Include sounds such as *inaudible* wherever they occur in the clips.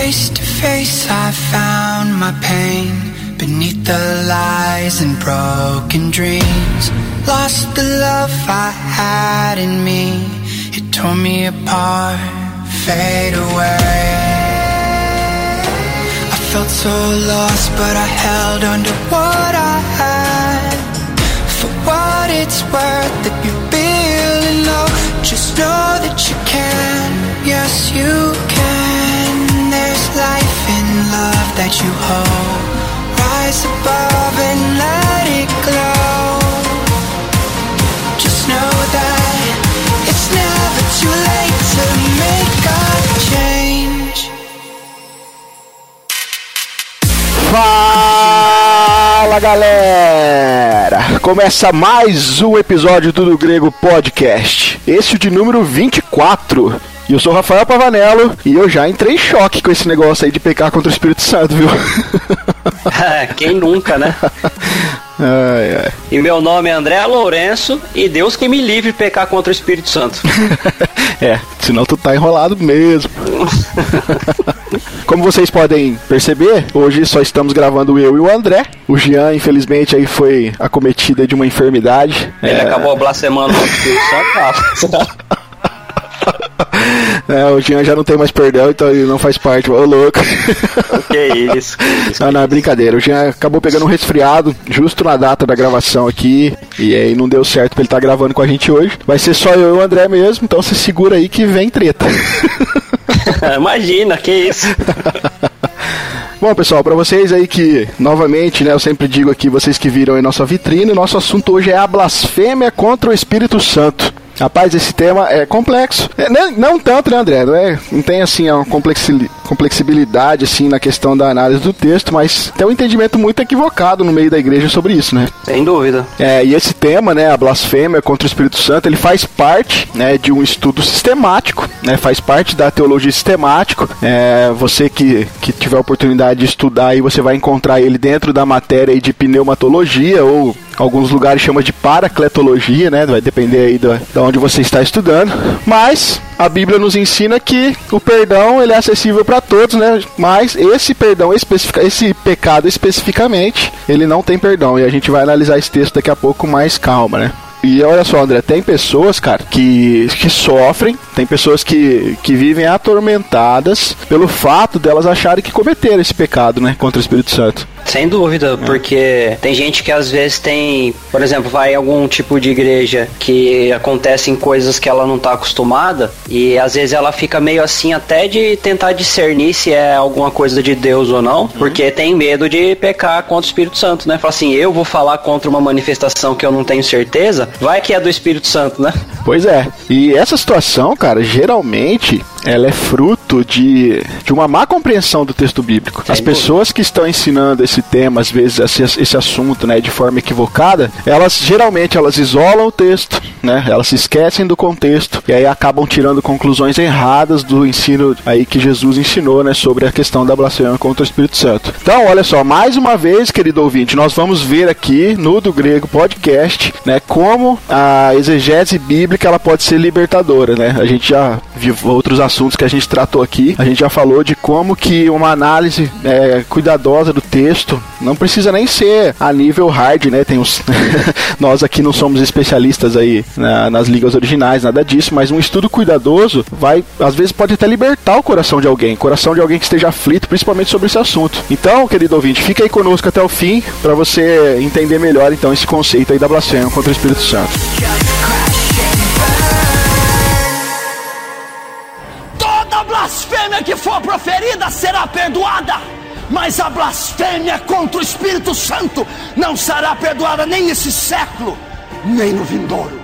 Face to face, I found my pain beneath the lies and broken dreams. Lost the love I had in me, it tore me apart, fade away. I felt so lost, but I held on to what I had. For what it's worth, if you feel low, just know that you can. Yes, you can. There's life in love that you hold. Rise above and let it glow. Just know that it's never too late to make a change. Fala galera! Começa mais um episódio do Do Grego Podcast. Esse de número 24. E eu sou o Rafael Pavanello e eu já entrei em choque com esse negócio aí de pecar contra o Espírito Santo, viu? *laughs* Quem nunca, né? *laughs* Ai, ai. E meu nome é André Lourenço e Deus que me livre de pecar contra o Espírito Santo. *laughs* é, senão tu tá enrolado mesmo. Como vocês podem perceber, hoje só estamos gravando eu e o André. O Jean, infelizmente, aí foi acometido de uma enfermidade. Ele É, acabou blasfemando o Espírito Santo. É, o Jean já não tem mais perdão, então ele não faz parte. Ô, louco. que isso, que isso. Não, não, é brincadeira. O Jean acabou pegando um resfriado justo na data da gravação aqui. E aí não deu certo pra ele estar gravando com a gente hoje. Vai ser só eu e o André mesmo, então se segura aí que vem treta. *laughs* Imagina, que isso. *laughs* Bom, pessoal, pra vocês aí que, novamente, né, eu sempre digo aqui, vocês que viram em nossa vitrine, nosso assunto hoje é a blasfêmia contra o Espírito Santo. Rapaz, esse tema é complexo. É, não, não tanto, né, André? Não, é, não tem, assim, uma complexi- complexibilidade, assim, na questão da análise do texto, mas tem um entendimento muito equivocado no meio da igreja sobre isso, né? Sem dúvida. É, e esse tema, né, a blasfêmia contra o Espírito Santo, ele faz parte, né, de um estudo sistemático, né, faz parte da teologia sistemática. É, você que, que tiver a oportunidade de estudar aí, você vai encontrar ele dentro da matéria de pneumatologia ou alguns lugares chama de paracletologia, né, vai depender aí da, onde você está estudando. Mas a Bíblia nos ensina que o perdão ele é acessível para todos, né? Mas esse perdão especifica, esse pecado especificamente, ele não tem perdão. E a gente vai analisar esse texto daqui a pouco mais calma, né? E olha só, André, tem pessoas, cara, que, que sofrem, tem pessoas que, que vivem atormentadas pelo fato delas acharem que cometeram esse pecado, né, contra o Espírito Santo. Sem dúvida, porque tem gente que às vezes tem, por exemplo, vai em algum tipo de igreja que acontecem coisas que ela não tá acostumada e às vezes ela fica meio assim até de tentar discernir se é alguma coisa de Deus ou não, porque tem medo de pecar contra o Espírito Santo, né? Fala assim, eu vou falar contra uma manifestação que eu não tenho certeza, vai que é do Espírito Santo, né? Pois é. E essa situação, cara, geralmente ela é fruto de, de uma má compreensão do texto bíblico. As pessoas que estão ensinando esse tema, às vezes esse, esse assunto, né, de forma equivocada, elas geralmente elas isolam o texto, né? Elas se esquecem do contexto e aí acabam tirando conclusões erradas do ensino aí que Jesus ensinou, né, sobre a questão da blasfêmia contra o Espírito Santo. Então, olha só, mais uma vez, querido ouvinte, nós vamos ver aqui no do Grego Podcast, né, como a exegese bíblica ela pode ser libertadora, né? A gente já viu outros assuntos que a gente tratou aqui. A gente já falou de como que uma análise é, cuidadosa do texto não precisa nem ser a nível hard, né? Tem uns *laughs* nós aqui não somos especialistas aí na- nas ligas originais, nada disso, mas um estudo cuidadoso vai, às vezes, pode até libertar o coração de alguém, coração de alguém que esteja aflito, principalmente sobre esse assunto. Então, querido ouvinte, fica aí conosco até o fim para você entender melhor então esse conceito aí da blasfêmia contra o Espírito Santo. Toda blasfêmia que for proferida será perdoada, mas a blasfêmia contra o Espírito Santo não será perdoada nem nesse século, nem no vindouro.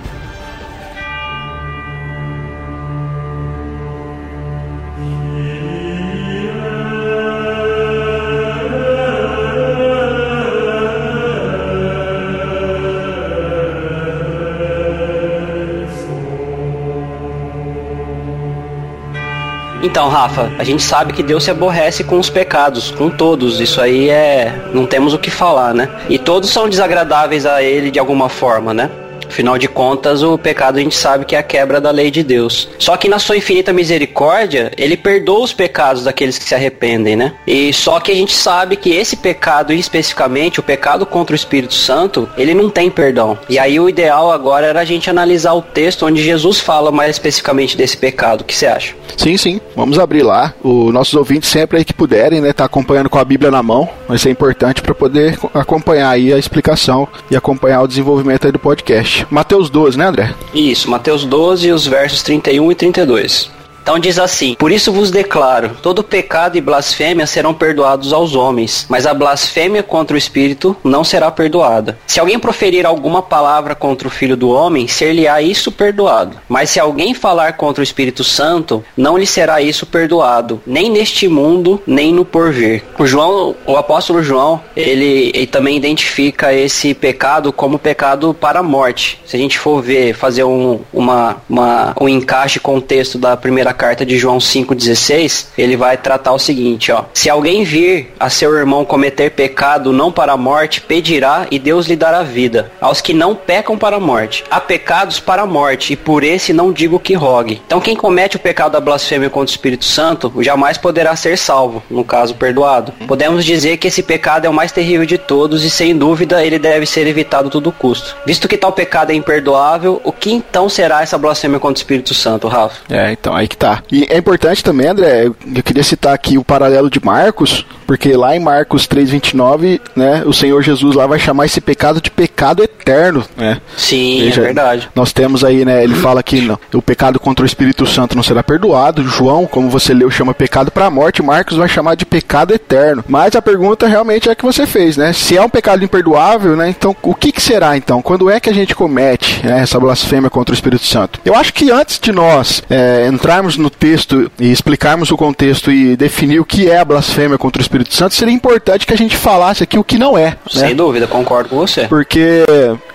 Então, Rafa, a gente sabe que Deus se aborrece com os pecados, com todos. Isso aí é. Não temos o que falar, né? E todos são desagradáveis a ele de alguma forma, né? Afinal de contas, o pecado a gente sabe que é a quebra da lei de Deus. Só que na sua infinita misericórdia, ele perdoa os pecados daqueles que se arrependem, né? E só que a gente sabe que esse pecado, especificamente, o pecado contra o Espírito Santo, ele não tem perdão. E aí o ideal agora era a gente analisar o texto onde Jesus fala mais especificamente desse pecado. O que você acha? Sim, sim. Vamos abrir lá. Os nossos ouvintes sempre aí que puderem, né, tá acompanhando com a Bíblia na mão. Vai ser importante para poder acompanhar aí a explicação e acompanhar o desenvolvimento aí do podcast. Mateus 12, né, André? Isso, Mateus 12, os versos 31 e 32. Então diz assim: Por isso vos declaro: todo pecado e blasfêmia serão perdoados aos homens, mas a blasfêmia contra o Espírito não será perdoada. Se alguém proferir alguma palavra contra o Filho do Homem, ser-lhe-á isso perdoado. Mas se alguém falar contra o Espírito Santo, não lhe será isso perdoado, nem neste mundo, nem no porvir. O João, o apóstolo João, ele, ele também identifica esse pecado como pecado para a morte. Se a gente for ver, fazer um, uma, uma, um encaixe com o texto da primeira carta de João 5,16, ele vai tratar o seguinte, ó. Se alguém vir a seu irmão cometer pecado não para a morte, pedirá e Deus lhe dará vida. Aos que não pecam para a morte. Há pecados para a morte, e por esse não digo que rogue. Então quem comete o pecado da blasfêmia contra o Espírito Santo, jamais poderá ser salvo, no caso perdoado. Podemos dizer que esse pecado é o mais terrível de todos e sem dúvida ele deve ser evitado a todo custo. Visto que tal pecado é imperdoável, o que então será essa blasfêmia contra o Espírito Santo, Rafa? É, então aí que tá E é importante também, André, eu queria citar aqui o paralelo de Marcos, porque lá em Marcos 3:29, né, o Senhor Jesus lá vai chamar esse pecado de pecado eterno, né? Sim, Veja, é verdade. Nós temos aí, né, ele fala que não, o pecado contra o Espírito Santo não será perdoado. João, como você leu, chama pecado para a morte, Marcos vai chamar de pecado eterno. Mas a pergunta realmente é a que você fez, né? Se é um pecado imperdoável, né, então o que, que será então? Quando é que a gente comete né, essa blasfêmia contra o Espírito Santo? Eu acho que antes de nós é, entrarmos no texto e explicarmos o contexto e definir o que é a blasfêmia contra o Espírito Santo, seria importante que a gente falasse aqui o que não é. Sem né? dúvida, concordo com você. Porque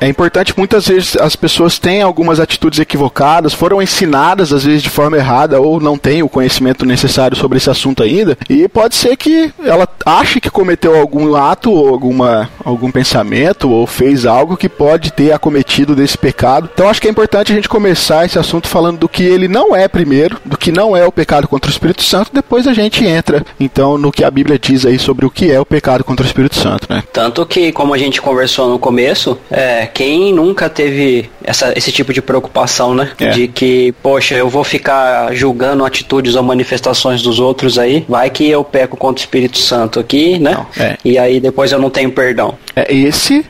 é importante, muitas vezes as pessoas têm algumas atitudes equivocadas, foram ensinadas às vezes de forma errada ou não têm o conhecimento necessário sobre esse assunto ainda, e pode ser que ela ache que cometeu algum ato ou alguma, algum pensamento ou fez algo que pode ter acometido desse pecado. Então acho que é importante a gente começar esse assunto falando do que ele não é primeiro, do que não é o pecado contra o Espírito Santo, depois a gente entra então no que a Bíblia diz aí sobre o que é o pecado contra o Espírito Santo, né? Tanto que, como a gente conversou no começo, é, quem nunca teve essa, esse tipo de preocupação, né? É. De que, poxa, eu vou ficar julgando atitudes ou manifestações dos outros aí, vai que eu peco contra o Espírito Santo aqui, né? Não, é. E aí depois eu não tenho perdão. É, esse,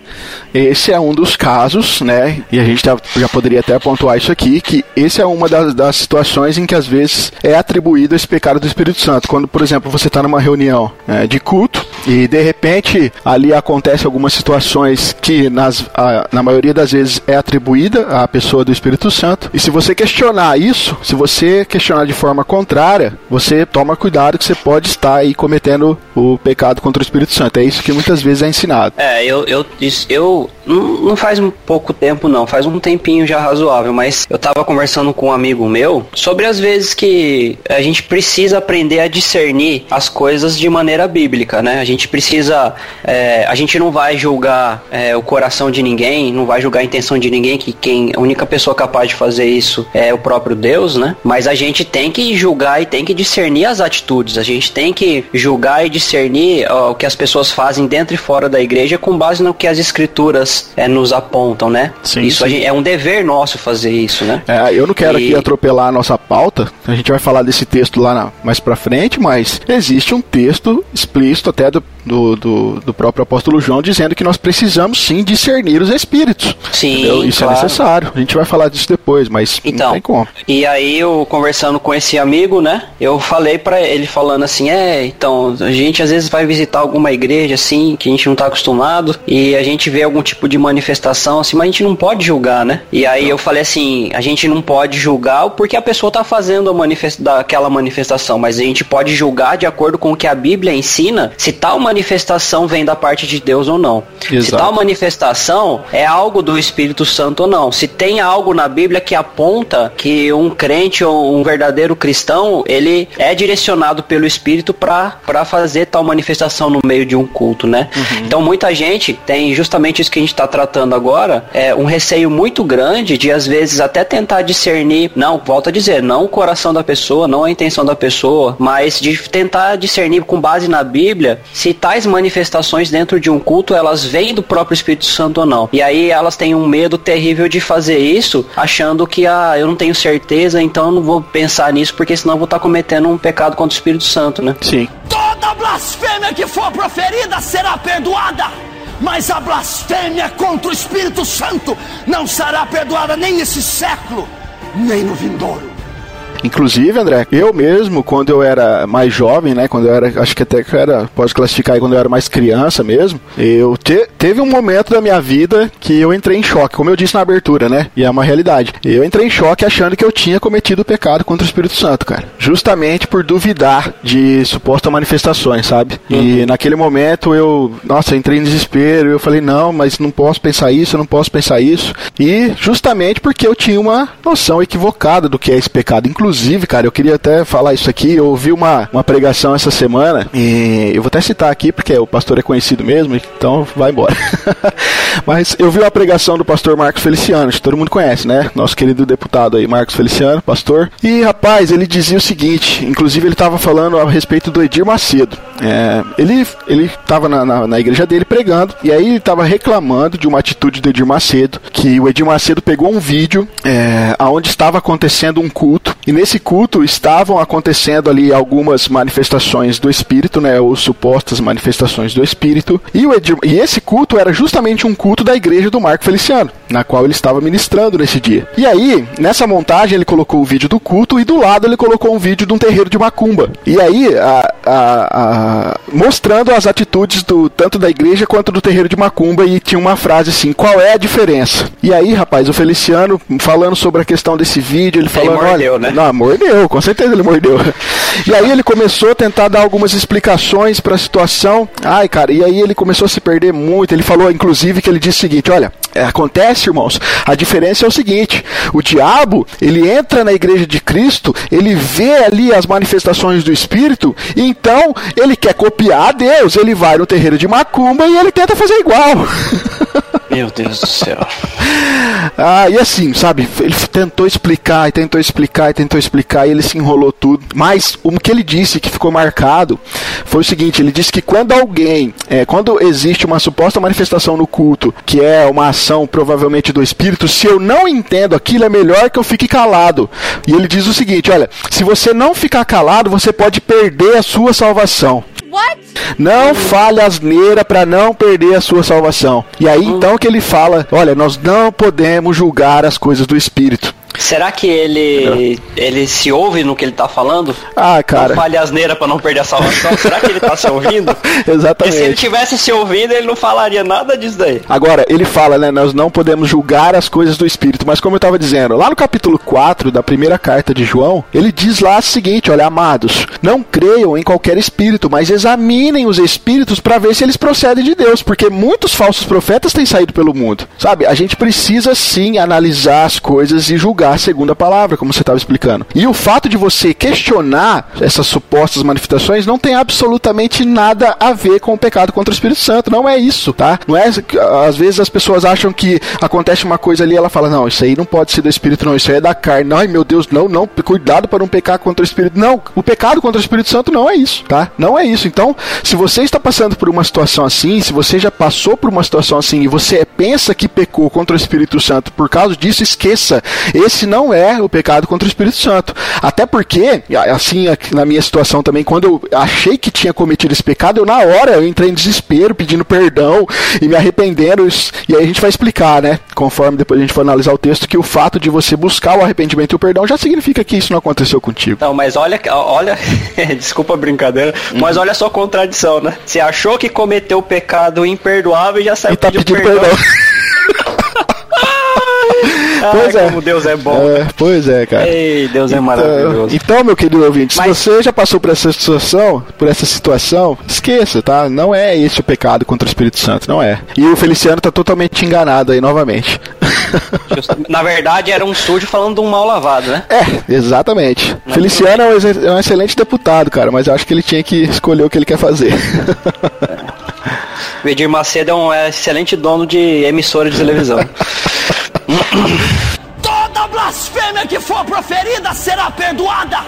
esse é um dos casos, né? E a gente já, já poderia até pontuar isso aqui, que esse é uma das, das situações em que às vezes é atribuído esse pecado do Espírito Santo. Quando, por exemplo, você está numa reunião né, de culto e de repente ali acontece algumas situações que nas, a, na maioria das vezes é atribuída à pessoa do Espírito Santo. E se você questionar isso, se você questionar de forma contrária, você toma cuidado que você pode estar aí cometendo o pecado contra o Espírito Santo. É isso que muitas vezes é ensinado. É, eu, eu, eu não faz um pouco tempo não, faz um tempinho já razoável, mas eu tava conversando com um amigo meu sobre as vezes que a gente precisa aprender a discernir as coisas de maneira bíblica, né? A gente precisa, é, a gente não vai julgar é, o coração de ninguém, não vai julgar a intenção de ninguém, que quem a única pessoa capaz de fazer isso é o próprio Deus, né? Mas a gente tem que julgar e tem que discernir as atitudes, a gente tem que julgar e discernir ó, o que as pessoas fazem dentro e fora da igreja com base no que as escrituras é, nos apontam, né? Sim, isso sim. Gente, é um dever nosso fazer isso, né? É, eu não quero e... aqui atropelar a nossa pauta, a gente vai falar desse texto lá na, mais pra frente, mas existe um texto explícito até do, do, do, do, próprio apóstolo João dizendo que nós precisamos sim discernir os espíritos. Sim, entendeu? Isso é claro. é necessário. A gente vai falar disso depois, mas então, não tem como. E aí eu conversando com esse amigo, né? Eu falei para ele falando assim, é, então, a gente às vezes vai visitar alguma igreja assim, que a gente não tá acostumado, e a gente vê algum tipo de manifestação assim, mas a gente não pode julgar, né? E aí eu falei assim, a gente não pode julgar porque a pessoa tá fazendo a aquela manifestação, mas a gente pode julgar de acordo com o que a Bíblia ensina, se tal manifestação vem da parte de Deus ou não. Exato. Se tal manifestação é algo do Espírito Santo ou não. Se tem algo na Bíblia que aponta que um crente ou um verdadeiro cristão, ele é direcionado pelo Espírito para fazer tal manifestação no meio de um culto, né? Uhum. Então muita gente tem justamente isso que a gente está tratando agora é um receio muito grande de, às vezes, até tentar discernir, não, volto a dizer, não o coração da pessoa, não a intenção da pessoa, mas de tentar discernir com base na Bíblia se tais manifestações dentro de um culto elas vêm do próprio Espírito Santo ou não. E aí elas têm um medo terrível de fazer isso, achando que ah, eu não tenho certeza, então eu não vou pensar nisso porque senão eu vou estar cometendo um pecado contra o Espírito Santo, né? Sim. Toda blasfêmia que for proferida será perdoada. Mas a blasfêmia contra o Espírito Santo não será perdoada nem nesse século, nem no vindouro. Inclusive, André, eu mesmo, quando eu era mais jovem, né? Quando eu era, acho que até que eu era, pode classificar aí quando eu era mais criança mesmo, eu te, teve um momento da minha vida que eu entrei em choque, como eu disse na abertura, né? E é uma realidade. Eu entrei em choque achando que eu tinha cometido pecado contra o Espírito Santo, cara. Justamente por duvidar de supostas manifestações, sabe? Uhum. E naquele momento eu, nossa, entrei em desespero. Eu falei, não, mas não posso pensar isso, eu não posso pensar isso. E justamente porque eu tinha uma noção equivocada do que é esse pecado. Inclusive, Inclusive, cara, eu queria até falar isso aqui. Eu ouvi uma, uma pregação essa semana e eu vou até citar aqui porque o pastor é conhecido mesmo, então vai embora. *laughs* Mas eu vi uma pregação do pastor Marcos Feliciano, que todo mundo conhece, né? Nosso querido deputado aí, Marcos Feliciano, pastor. E rapaz, ele dizia o seguinte: inclusive ele estava falando a respeito do Edir Macedo. É, ele ele estava na, na, na, igreja dele pregando e aí ele estava reclamando de uma atitude do Edir Macedo, que o Edir Macedo pegou um vídeo é, onde estava acontecendo um culto e nesse culto estavam acontecendo ali algumas manifestações do Espírito, né, ou supostas manifestações do Espírito, e, o Edir, e esse culto era justamente um culto da igreja do Marco Feliciano, na qual ele estava ministrando nesse dia. E aí, nessa montagem, ele colocou o vídeo do culto e do lado ele colocou um vídeo de um terreiro de macumba. E aí, a, a, a, mostrando as atitudes do tanto da igreja quanto do terreiro de macumba, e tinha uma frase assim: qual é a diferença? E aí, rapaz, o Feliciano falando sobre a questão desse vídeo, ele falando: ele mordeu, olha, né? *laughs* não, mordeu, com certeza ele mordeu. E aí ele começou a tentar dar algumas explicações para a situação. Ai, cara, e aí ele começou a se perder muito. Ele falou, inclusive, que ele disse o seguinte: olha, acontece, irmãos, a diferença é o seguinte: o diabo, ele entra na igreja de Cristo, ele vê ali as manifestações do Espírito, e então ele quer copiar a Deus. Ele vai no terreiro de Macumba e ele tenta fazer igual. *laughs* Meu Deus do céu. ah, e assim, sabe, ele tentou explicar e tentou explicar e tentou explicar e ele se enrolou tudo. Mas o que ele disse que ficou marcado foi o seguinte: ele disse que quando alguém, é, quando existe uma suposta manifestação no culto, que é uma provavelmente do Espírito, se eu não entendo aquilo, é melhor que eu fique calado. E ele diz o seguinte: olha, se você não ficar calado, você pode perder a sua salvação. What? Não fale asneira para não perder a sua salvação. E aí então que ele fala: olha, nós não podemos julgar as coisas do Espírito. Será que ele ele se ouve no que ele tá falando? Ah, cara. Não fale asneira pra não perder a salvação. Será que ele tá se ouvindo? *laughs* Exatamente. Porque se ele tivesse se ouvindo, ele não falaria nada disso daí. Agora, ele fala, né? Nós não podemos julgar as coisas do Espírito. Mas como eu tava dizendo, lá no capítulo 4 da primeira carta de João, ele diz lá o seguinte: olha, amados, não creiam em qualquer espírito, mas examinem os espíritos para ver se eles procedem de Deus. Porque muitos falsos profetas têm saído pelo mundo. Sabe? A gente precisa sim analisar as coisas e julgar julgar segundo a palavra, como você estava explicando. E o fato de você questionar essas supostas manifestações não tem absolutamente nada a ver com o pecado contra o Espírito Santo. Não é isso, tá? Não é. Às vezes as pessoas acham que acontece uma coisa ali ela fala: não, isso aí não pode ser do Espírito, não, isso aí é da carne. Ai meu Deus, não, não, cuidado para não pecar contra o Espírito. Não, o pecado contra o Espírito Santo não é isso, tá? Não é isso. Então, se você está passando por uma situação assim, se você já passou por uma situação assim e você pensa que pecou contra o Espírito Santo por causa disso, esqueça. Esse esse não é o pecado contra o Espírito Santo. Até porque, assim, na minha situação também, quando eu achei que tinha cometido esse pecado, eu na hora eu entrei em desespero, pedindo perdão e me arrependendo. E aí a gente vai explicar, né? Conforme depois a gente for analisar o texto, que o fato de você buscar o arrependimento e o perdão já significa que isso não aconteceu contigo. Não, mas olha, olha, *laughs* desculpa a brincadeira, uhum. mas olha só a contradição, né? Você achou que cometeu o pecado imperdoável e já saiu e tá pedindo, pedindo perdão. perdão. *laughs* *laughs* pois é. como Deus é bom. É, pois é, cara. Ei, Deus é então, maravilhoso. Então, meu querido ouvinte, Mas... se você já passou por essa situação, por essa situação, esqueça, tá? Não é esse o pecado contra o Espírito Santo, não é. E o Feliciano tá totalmente enganado aí novamente. Na verdade, era um sujo falando de um mal lavado, né? É, exatamente. Não Feliciano é um, é um excelente deputado, cara, mas eu acho que ele tinha que escolher o que ele quer fazer. É. O Edir Macedo é um excelente dono de emissora de televisão. *laughs* Toda blasfêmia que for proferida será perdoada.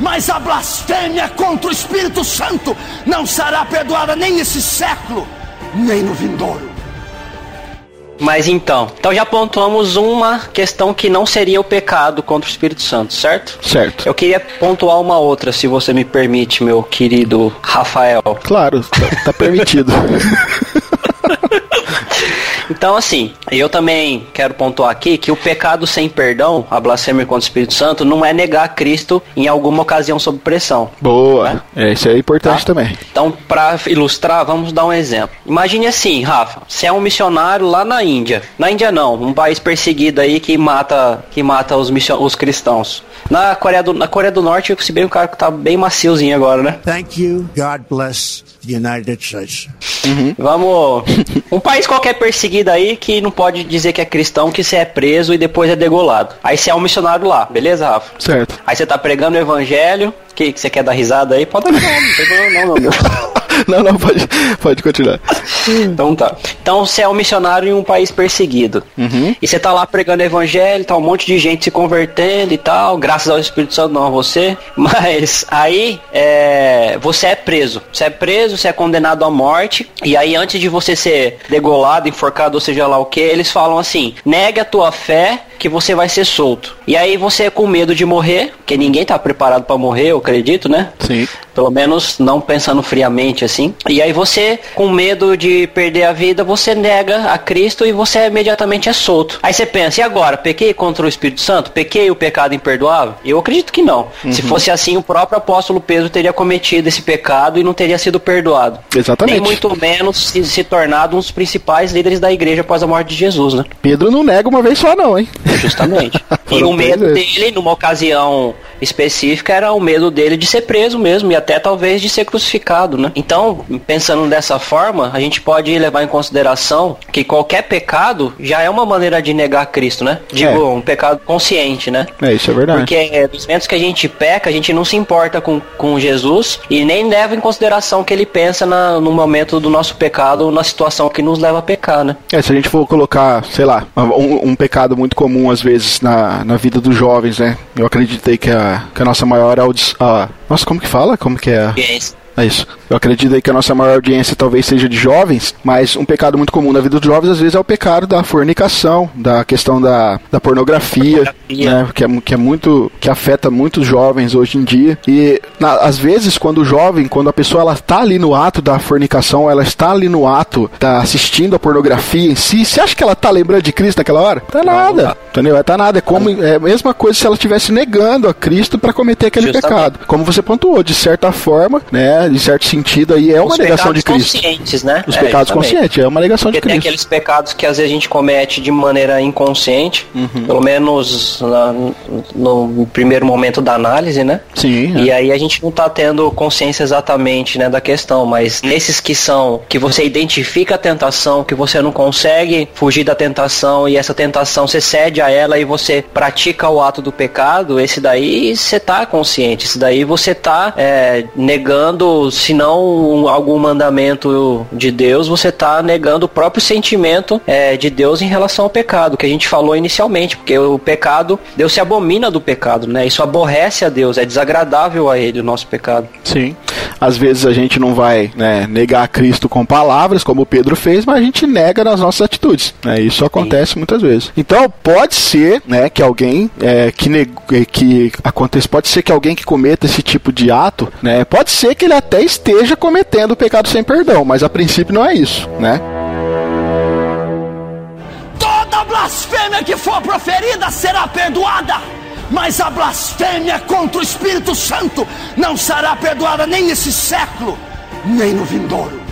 Mas a blasfêmia contra o Espírito Santo não será perdoada nem nesse século, nem no vindouro. Mas então, então já pontuamos uma questão que não seria o pecado contra o Espírito Santo, certo? Certo. Eu queria pontuar uma outra, se você me permite, meu querido Rafael. Claro, tá, tá permitido. *laughs* Então, assim, eu também quero pontuar aqui que o pecado sem perdão, a blasfêmia contra o Espírito Santo, não é negar Cristo em alguma ocasião sob pressão. Boa. Né? É, isso é importante tá? também. Então, para ilustrar, vamos dar um exemplo. Imagine assim, Rafa, você é um missionário lá na Índia. Na Índia não, um país perseguido aí que mata, que mata os, os cristãos. Na Coreia do, na Coreia do Norte, se bem o cara que tá bem maciozinho agora, né? Thank you. God bless the United States. Uhum. Vamos. *laughs* Um país qualquer perseguido aí que não pode dizer que é cristão, que você é preso e depois é degolado. Aí você é um missionário lá, beleza, Rafa? Certo. Aí você tá pregando o evangelho. Que, que você quer dar risada aí? Pode dar risada, não tem problema não, meu. *laughs* *laughs* não, não, pode, pode continuar. Então tá. Então você é um missionário em um país perseguido. Uhum. E você tá lá pregando evangelho, tá um monte de gente se convertendo e tal, graças ao Espírito Santo, não a você. *laughs* Mas aí é, você é preso. Você é preso, você é condenado à morte. E aí, antes de você ser degolado, enforcado, ou seja lá o que, eles falam assim: negue a tua fé que você vai ser solto. E aí você com medo de morrer, porque ninguém tá preparado para morrer, eu acredito, né? Sim. Pelo menos não pensando friamente assim. E aí você, com medo de perder a vida, você nega a Cristo e você imediatamente é solto. Aí você pensa, e agora? Pequei contra o Espírito Santo? Pequei o pecado imperdoável? Eu acredito que não. Uhum. Se fosse assim, o próprio apóstolo Pedro teria cometido esse pecado e não teria sido perdoado. Exatamente. Nem muito menos se, se tornado um dos principais líderes da igreja após a morte de Jesus, né? Pedro não nega uma vez só não, hein? Justamente. *laughs* e o medo dele, numa ocasião específica, era o medo dele de ser preso mesmo e até talvez de ser crucificado, né? Então, pensando dessa forma, a gente pode levar em consideração que qualquer pecado já é uma maneira de negar Cristo, né? Digo, é. um pecado consciente, né? É, isso é verdade. Porque é, dos momentos que a gente peca, a gente não se importa com, com Jesus e nem leva em consideração que ele pensa na, no momento do nosso pecado, na situação que nos leva a pecar, né? É, se a gente for colocar, sei lá, um, um pecado muito comum às vezes na, na vida dos jovens, né? Eu acreditei que a, que a nossa maior audição. Nossa, como que fala? Como que é? É isso. Eu acredito aí que a nossa maior audiência talvez seja de jovens, mas um pecado muito comum na vida dos jovens às vezes é o pecado da fornicação, da questão da, da pornografia, pornografia. Né, que, é, que é muito que afeta muitos jovens hoje em dia. E na, às vezes quando o jovem, quando a pessoa ela está ali no ato da fornicação, ela está ali no ato, tá assistindo a pornografia em si, você acha que ela tá lembrando de Cristo naquela hora? Tá nada. Não, entendeu? Tá nada. É como é a mesma coisa se ela estivesse negando a Cristo para cometer aquele Justamente. pecado. Como você pontuou, de certa forma, né, em certo sentido aí é uma Os negação de Cristo. conscientes, né? Os é, pecados conscientes, é uma negação Porque de Cristo. Tem aqueles pecados que às vezes a gente comete de maneira inconsciente, uhum. pelo menos na, no primeiro momento da análise, né? Sim. É. E aí a gente não tá tendo consciência exatamente, né, da questão, mas nesses que são que você identifica a tentação, que você não consegue fugir da tentação e essa tentação você cede a ela e você pratica o ato do pecado, esse daí você tá consciente, esse daí você tá é, negando, se não algum mandamento de Deus, você está negando o próprio sentimento é, de Deus em relação ao pecado, que a gente falou inicialmente, porque o pecado, Deus se abomina do pecado, né? Isso aborrece a Deus, é desagradável a Ele o nosso pecado. Sim. Às vezes a gente não vai né, negar Cristo com palavras, como Pedro fez, mas a gente nega nas nossas atitudes. Né? Isso acontece Sim. muitas vezes. Então pode ser né, que alguém é, que, que aconteça, pode ser que alguém que cometa esse tipo de ato, né, pode ser que ele até esteja cometendo o pecado sem perdão, mas a princípio não é isso, né? Toda blasfêmia que for proferida será perdoada, mas a blasfêmia contra o Espírito Santo não será perdoada nem nesse século, nem no vindouro.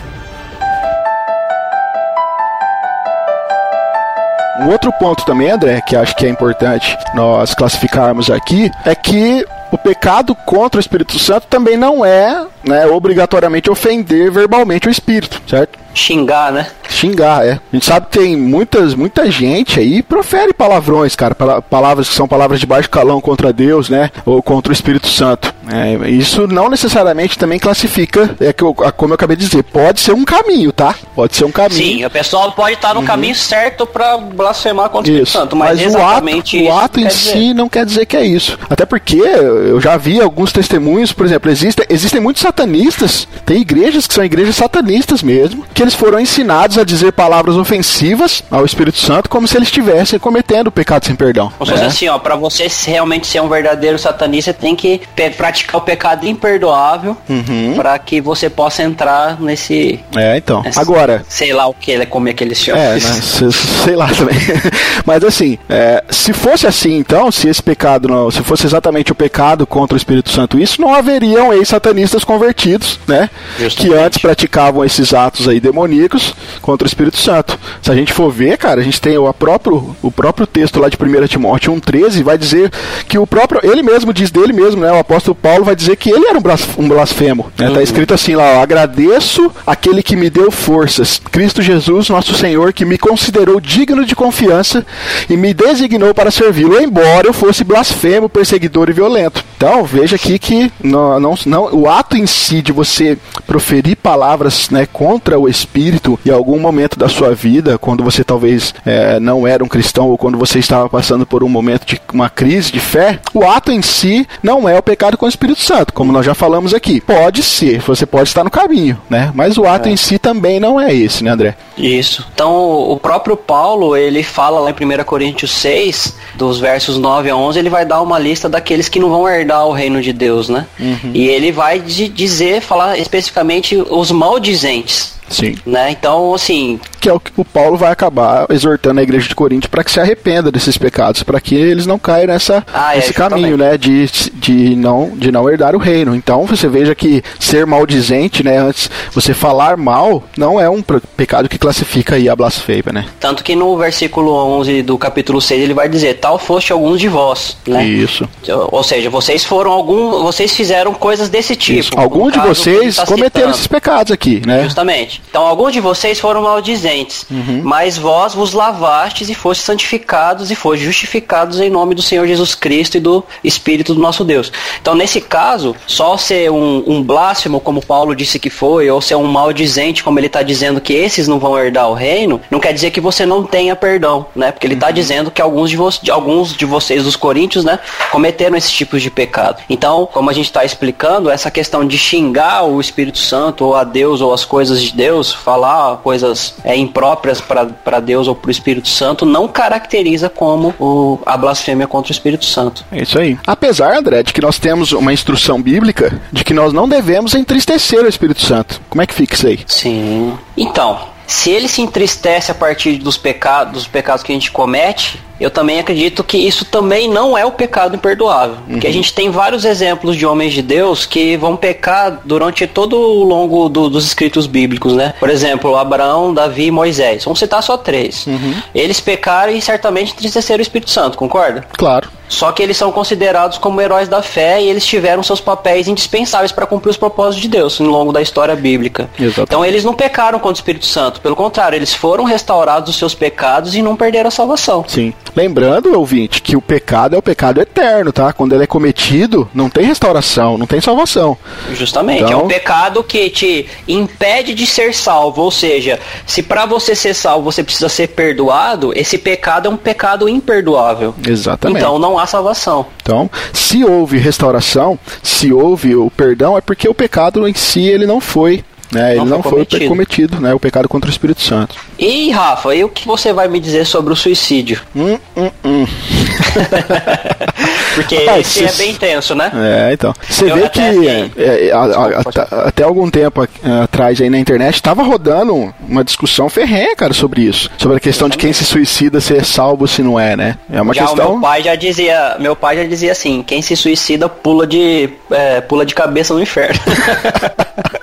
Um outro ponto também, André, que acho que é importante nós classificarmos aqui, é que o pecado contra o Espírito Santo também não é né, obrigatoriamente ofender verbalmente o Espírito, certo? Xingar, né? Xingar, é. A gente sabe que tem muitas, muita gente aí profere palavrões, cara. Palavras que são palavras de baixo calão contra Deus, né? Ou contra o Espírito Santo. É, isso não necessariamente também classifica, é que eu, como eu acabei de dizer, pode ser um caminho, tá? Pode ser um caminho. Sim, a pessoa pode estar no uhum. caminho certo para blasfemar contra o Espírito Santo, mas, mas o ato, o ato em si dizer. não quer dizer que é isso. Até porque eu já vi alguns testemunhos, por exemplo, existem, existem muitos satanistas, tem igrejas que são igrejas satanistas mesmo, que eles foram ensinados a dizer palavras ofensivas ao Espírito Santo como se eles estivessem cometendo pecado sem perdão. Ou seja, é. assim, ó, para você realmente ser um verdadeiro satanista, tem que praticar o pecado imperdoável uhum. para que você possa entrar nesse. É, então. Nesse, Agora. Sei lá o que ele é, como é que eles chamam. É, né, sei lá também. *laughs* Mas assim, é, se fosse assim, então, se esse pecado não, se fosse exatamente o pecado contra o Espírito Santo, isso não haveriam ex-satanistas convertidos, né? Justamente. Que antes praticavam esses atos aí demoníacos contra o Espírito Santo. Se a gente for ver, cara, a gente tem o próprio, o próprio texto lá de 1 Timóteo 1,13 vai dizer que o próprio, ele mesmo diz dele mesmo, né? O apóstolo Paulo vai dizer que ele era um blasfemo. Né? Tá uhum. Escrito assim lá, ó, agradeço aquele que me deu forças, Cristo Jesus, nosso Senhor, que me considerou digno de confiança e me designou para servi-lo, embora eu fosse blasfemo, perseguidor e violento. Então, veja aqui que não, não, não, o ato em si de você proferir palavras né, contra o Espírito em algum momento da sua vida, quando você talvez é, não era um cristão ou quando você estava passando por um momento de uma crise de fé, o ato em si não é o pecado Espírito Santo, como nós já falamos aqui. Pode ser, você pode estar no caminho, né? Mas o ato é. em si também não é esse, né, André? Isso. Então, o próprio Paulo, ele fala lá em 1 Coríntios 6, dos versos 9 a 11, ele vai dar uma lista daqueles que não vão herdar o reino de Deus, né? Uhum. E ele vai dizer, falar especificamente os maldizentes. Sim. Né? Então, assim. Que é o que o Paulo vai acabar exortando a igreja de Corinto para que se arrependa desses pecados, para que eles não caiam nessa, ah, é, nesse caminho, né? De, de, não, de não herdar o reino. Então, você veja que ser maldizente, né? Antes, você falar mal, não é um pecado que classifica aí a blasfêmia, né? Tanto que no versículo 11 do capítulo 6 ele vai dizer: Tal foste alguns de vós, né? Isso. Ou seja, vocês foram algum. Vocês fizeram coisas desse tipo. Alguns de vocês tá cometeram esses pecados aqui, né? Justamente. Então alguns de vocês foram maldizentes, uhum. mas vós vos lavastes e fostes santificados e fostes justificados em nome do Senhor Jesus Cristo e do Espírito do nosso Deus. Então nesse caso, só ser um, um blasfemo, como Paulo disse que foi, ou ser um maldizente, como ele está dizendo que esses não vão herdar o reino, não quer dizer que você não tenha perdão, né? Porque ele está uhum. dizendo que alguns de, de, alguns de vocês, os coríntios, né, cometeram esses tipos de pecado. Então, como a gente está explicando, essa questão de xingar o Espírito Santo ou a Deus ou as coisas de Deus Deus, falar coisas é, impróprias para Deus ou para o Espírito Santo, não caracteriza como o, a blasfêmia contra o Espírito Santo. É isso aí. Apesar, André, de que nós temos uma instrução bíblica de que nós não devemos entristecer o Espírito Santo. Como é que fica isso aí? Sim. Então, se ele se entristece a partir dos pecados, dos pecados que a gente comete, eu também acredito que isso também não é o pecado imperdoável. Uhum. Porque a gente tem vários exemplos de homens de Deus que vão pecar durante todo o longo do, dos escritos bíblicos, né? Por exemplo, Abraão, Davi e Moisés. Vamos citar só três. Uhum. Eles pecaram e certamente entristeceram o Espírito Santo, concorda? Claro. Só que eles são considerados como heróis da fé e eles tiveram seus papéis indispensáveis para cumprir os propósitos de Deus ao longo da história bíblica. Exatamente. Então eles não pecaram contra o Espírito Santo, pelo contrário, eles foram restaurados dos seus pecados e não perderam a salvação. Sim. Lembrando, ouvinte, que o pecado é o pecado eterno, tá? Quando ele é cometido, não tem restauração, não tem salvação. Justamente, então... é um pecado que te impede de ser salvo, ou seja, se para você ser salvo você precisa ser perdoado, esse pecado é um pecado imperdoável. Exatamente. Então não há salvação. Então, se houve restauração, se houve o perdão, é porque o pecado em si ele não foi né? Ele não, foi, cometido. cometido, né? O pecado contra o Espírito Santo. E Rafa, e o que você vai me dizer sobre o suicídio? Hum, hum, hum. *laughs* Porque Rapaz, esse cê... é bem intenso, né? É, então. Você vê que é, é, a, a, a, até algum tempo atrás aí na internet estava rodando uma discussão ferrenha, cara, sobre isso. Sobre a questão de quem se suicida se é salvo se não é, né? É uma já questão. meu pai já dizia, meu pai já dizia assim, quem se suicida pula de é, pula de cabeça no inferno. *laughs*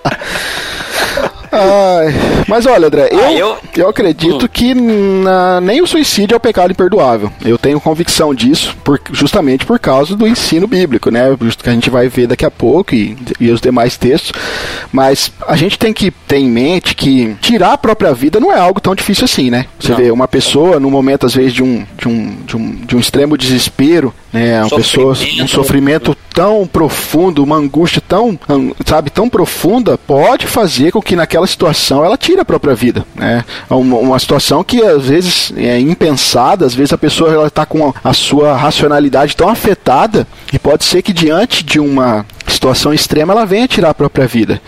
*laughs* Ai, mas olha, André, eu, ah, eu... eu acredito hum. que na, nem o suicídio é o pecado imperdoável. Eu tenho convicção disso, por, justamente por causa do ensino bíblico, né? Que a gente vai ver daqui a pouco e, e os demais textos. Mas a gente tem que ter em mente que tirar a própria vida não é algo tão difícil assim, né? Você não. vê uma pessoa, no momento, às vezes, de um, de um, de um, de um extremo desespero, né? Uma pessoa, um sofrimento tão profundo, uma angústia tão, sabe, tão profunda, pode fazer com que naquela situação ela tire a própria vida, né? Uma, uma situação que às vezes é impensada, às vezes a pessoa ela está com a sua racionalidade tão afetada e pode ser que diante de uma situação extrema ela venha tirar a própria vida.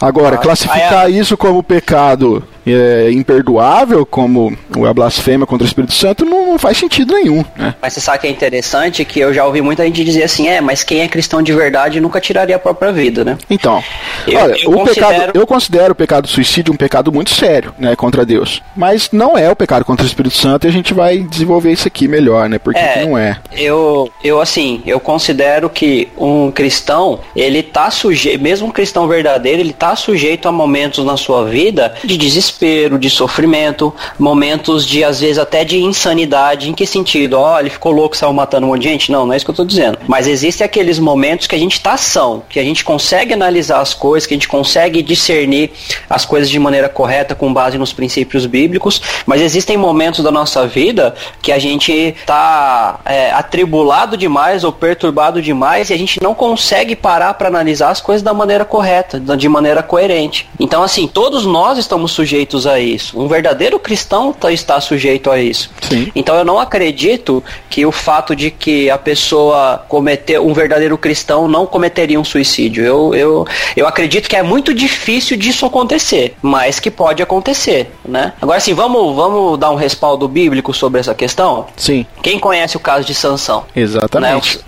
Agora, ah, classificar isso como pecado é, imperdoável, como a blasfêmia contra o Espírito Santo, não, não faz sentido nenhum. Né? Mas você sabe que é interessante que eu já ouvi muita gente dizer assim, é, mas quem é cristão de verdade nunca tiraria a própria vida, né? Então, eu, olha, eu o considero... pecado, eu considero o pecado do suicídio um pecado muito sério, né, contra Deus. Mas não é o pecado contra o Espírito Santo e a gente vai desenvolver isso aqui melhor, né? Porque é, não é. Eu, eu assim, eu considero que um cristão, ele tá sujeito, mesmo um cristão verdadeiro, ele tá sujeito a momentos na sua vida de desespero desespero, de sofrimento, momentos de, às vezes, até de insanidade. Em que sentido? Ó, oh, ele ficou louco, saiu matando um monte de gente? Não, não é isso que eu tô dizendo. Mas existem aqueles momentos que a gente tá ação, que a gente consegue analisar as coisas, que a gente consegue discernir as coisas de maneira correta com base nos princípios bíblicos, mas existem momentos da nossa vida que a gente tá é, atribulado demais ou perturbado demais e a gente não consegue parar para analisar as coisas da maneira correta, de maneira coerente. Então, assim, todos nós estamos sujeitos sujeitos a isso. Um verdadeiro cristão tá, está sujeito a isso. Sim. Então eu não acredito que o fato de que a pessoa cometeu, um verdadeiro cristão não cometeria um suicídio. Eu, eu, eu acredito que é muito difícil disso acontecer, mas que pode acontecer, né? Agora sim, vamos, vamos dar um respaldo bíblico sobre essa questão? Sim. Quem conhece o caso de Sansão? Exatamente. Né?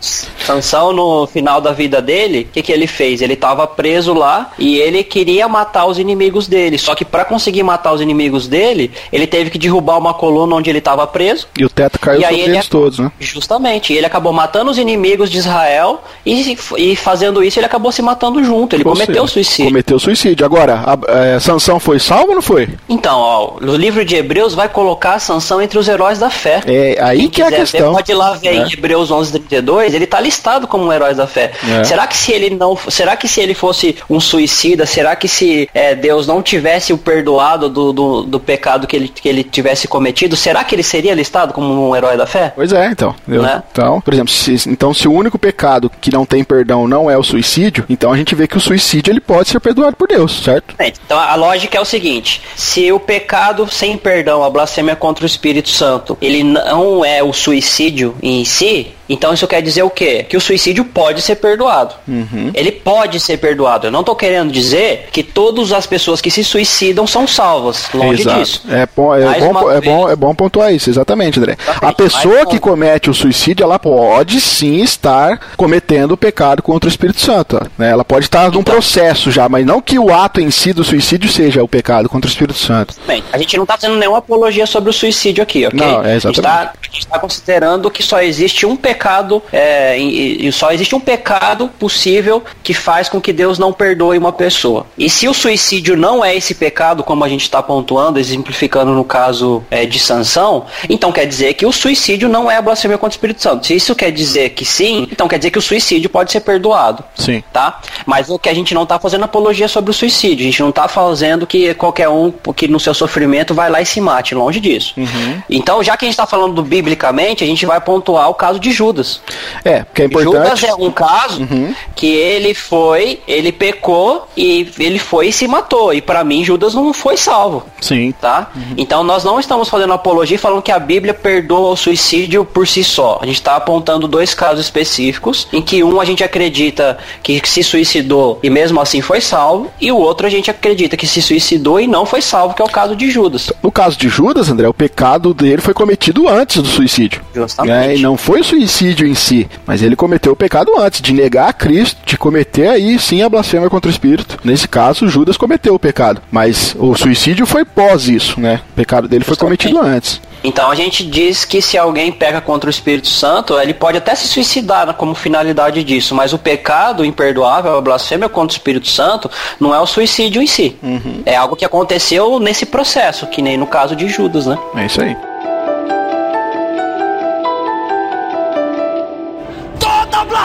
Sansão, no final da vida dele, o que, que ele fez? Ele estava preso lá e ele queria matar os inimigos dele. Só que para conseguir matar os inimigos dele, ele teve que derrubar uma coluna onde ele estava preso. E o teto caiu sobre eles todos, né? Justamente. E ele acabou matando os inimigos de Israel e, e fazendo isso ele acabou se matando junto. Ele Ou cometeu seja, suicídio. Cometeu suicídio. Agora, a, é, Sansão foi salvo ou não foi? Então, ó, o livro de Hebreus vai colocar Sansão entre os heróis da fé. É, aí Quem que é a questão. Ver, pode ir lá ver é. em Hebreus 11:32, ele está listado como um herói da fé. É. Será que se ele não, será que se ele fosse um suicida, será que se é, Deus não tivesse o perdoado do, do, do, pecado que ele, que ele tivesse cometido, será que ele seria listado como um herói da fé? Pois é, então. Eu, né? Então, por exemplo, se, então se o único pecado que não tem perdão não é o suicídio, então a gente vê que o suicídio ele pode ser perdoado por Deus, certo? É, então a lógica é o seguinte: se o pecado sem perdão, a blasfêmia contra o Espírito Santo, ele não é o suicídio em si, então isso quer dizer o quê? Que o suicídio pode ser perdoado. Uhum. Ele pode ser perdoado. Eu não estou querendo dizer que todas as pessoas que se suicidam são salvas. Longe Exato. disso. É bom, é, bom, é, bom, é bom pontuar isso, exatamente, André. Exatamente. A pessoa que comete o suicídio, ela pode sim estar cometendo o pecado contra o Espírito Santo. Né? Ela pode estar num então, processo já, mas não que o ato em si do suicídio seja o pecado contra o Espírito Santo. Bem, a gente não está fazendo nenhuma apologia sobre o suicídio aqui, ok? Não, é exatamente. A gente está tá considerando que só existe um pecado pecado, é, e, e só existe um pecado possível que faz com que Deus não perdoe uma pessoa. E se o suicídio não é esse pecado, como a gente está pontuando, exemplificando no caso é, de sanção, então quer dizer que o suicídio não é a blasfêmia contra o Espírito Santo. Se isso quer dizer que sim, então quer dizer que o suicídio pode ser perdoado. Sim. Tá? Mas o que a gente não está fazendo apologia sobre o suicídio. A gente não está fazendo que qualquer um que no seu sofrimento vai lá e se mate. Longe disso. Uhum. Então, já que a gente está falando biblicamente, a gente vai pontuar o caso de Judas. Judas. É, que é importante. Judas é um caso uhum. que ele foi, ele pecou e ele foi e se matou. E para mim, Judas não foi salvo. Sim. Tá? Uhum. Então nós não estamos fazendo apologia falando que a Bíblia perdoa o suicídio por si só. A gente está apontando dois casos específicos, em que um a gente acredita que se suicidou e mesmo assim foi salvo, e o outro a gente acredita que se suicidou e não foi salvo, que é o caso de Judas. No caso de Judas, André, o pecado dele foi cometido antes do suicídio. Justamente. É, e não foi o suicídio suicídio em si, mas ele cometeu o pecado antes, de negar a Cristo, de cometer aí sim a blasfêmia contra o Espírito. Nesse caso, Judas cometeu o pecado, mas o suicídio foi pós isso, né? O pecado dele foi cometido antes. Então a gente diz que se alguém peca contra o Espírito Santo, ele pode até se suicidar né, como finalidade disso, mas o pecado imperdoável, a blasfêmia contra o Espírito Santo, não é o suicídio em si. Uhum. É algo que aconteceu nesse processo, que nem no caso de Judas, né? É isso aí.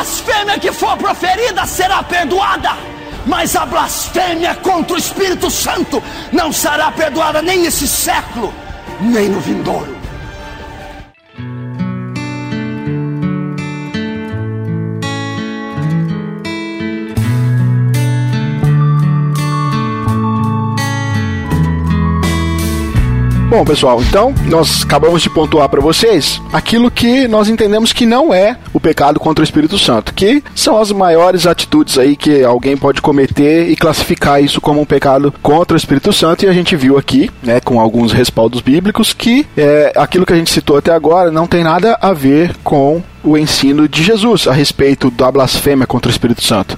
blasfêmia que for proferida será perdoada, mas a blasfêmia contra o Espírito Santo não será perdoada nem nesse século, nem no vindouro. Bom, pessoal, então nós acabamos de pontuar para vocês aquilo que nós entendemos que não é o pecado contra o Espírito Santo, que são as maiores atitudes aí que alguém pode cometer e classificar isso como um pecado contra o Espírito Santo. E a gente viu aqui, né, com alguns respaldos bíblicos, que é, aquilo que a gente citou até agora não tem nada a ver com o ensino de Jesus a respeito da blasfêmia contra o Espírito Santo.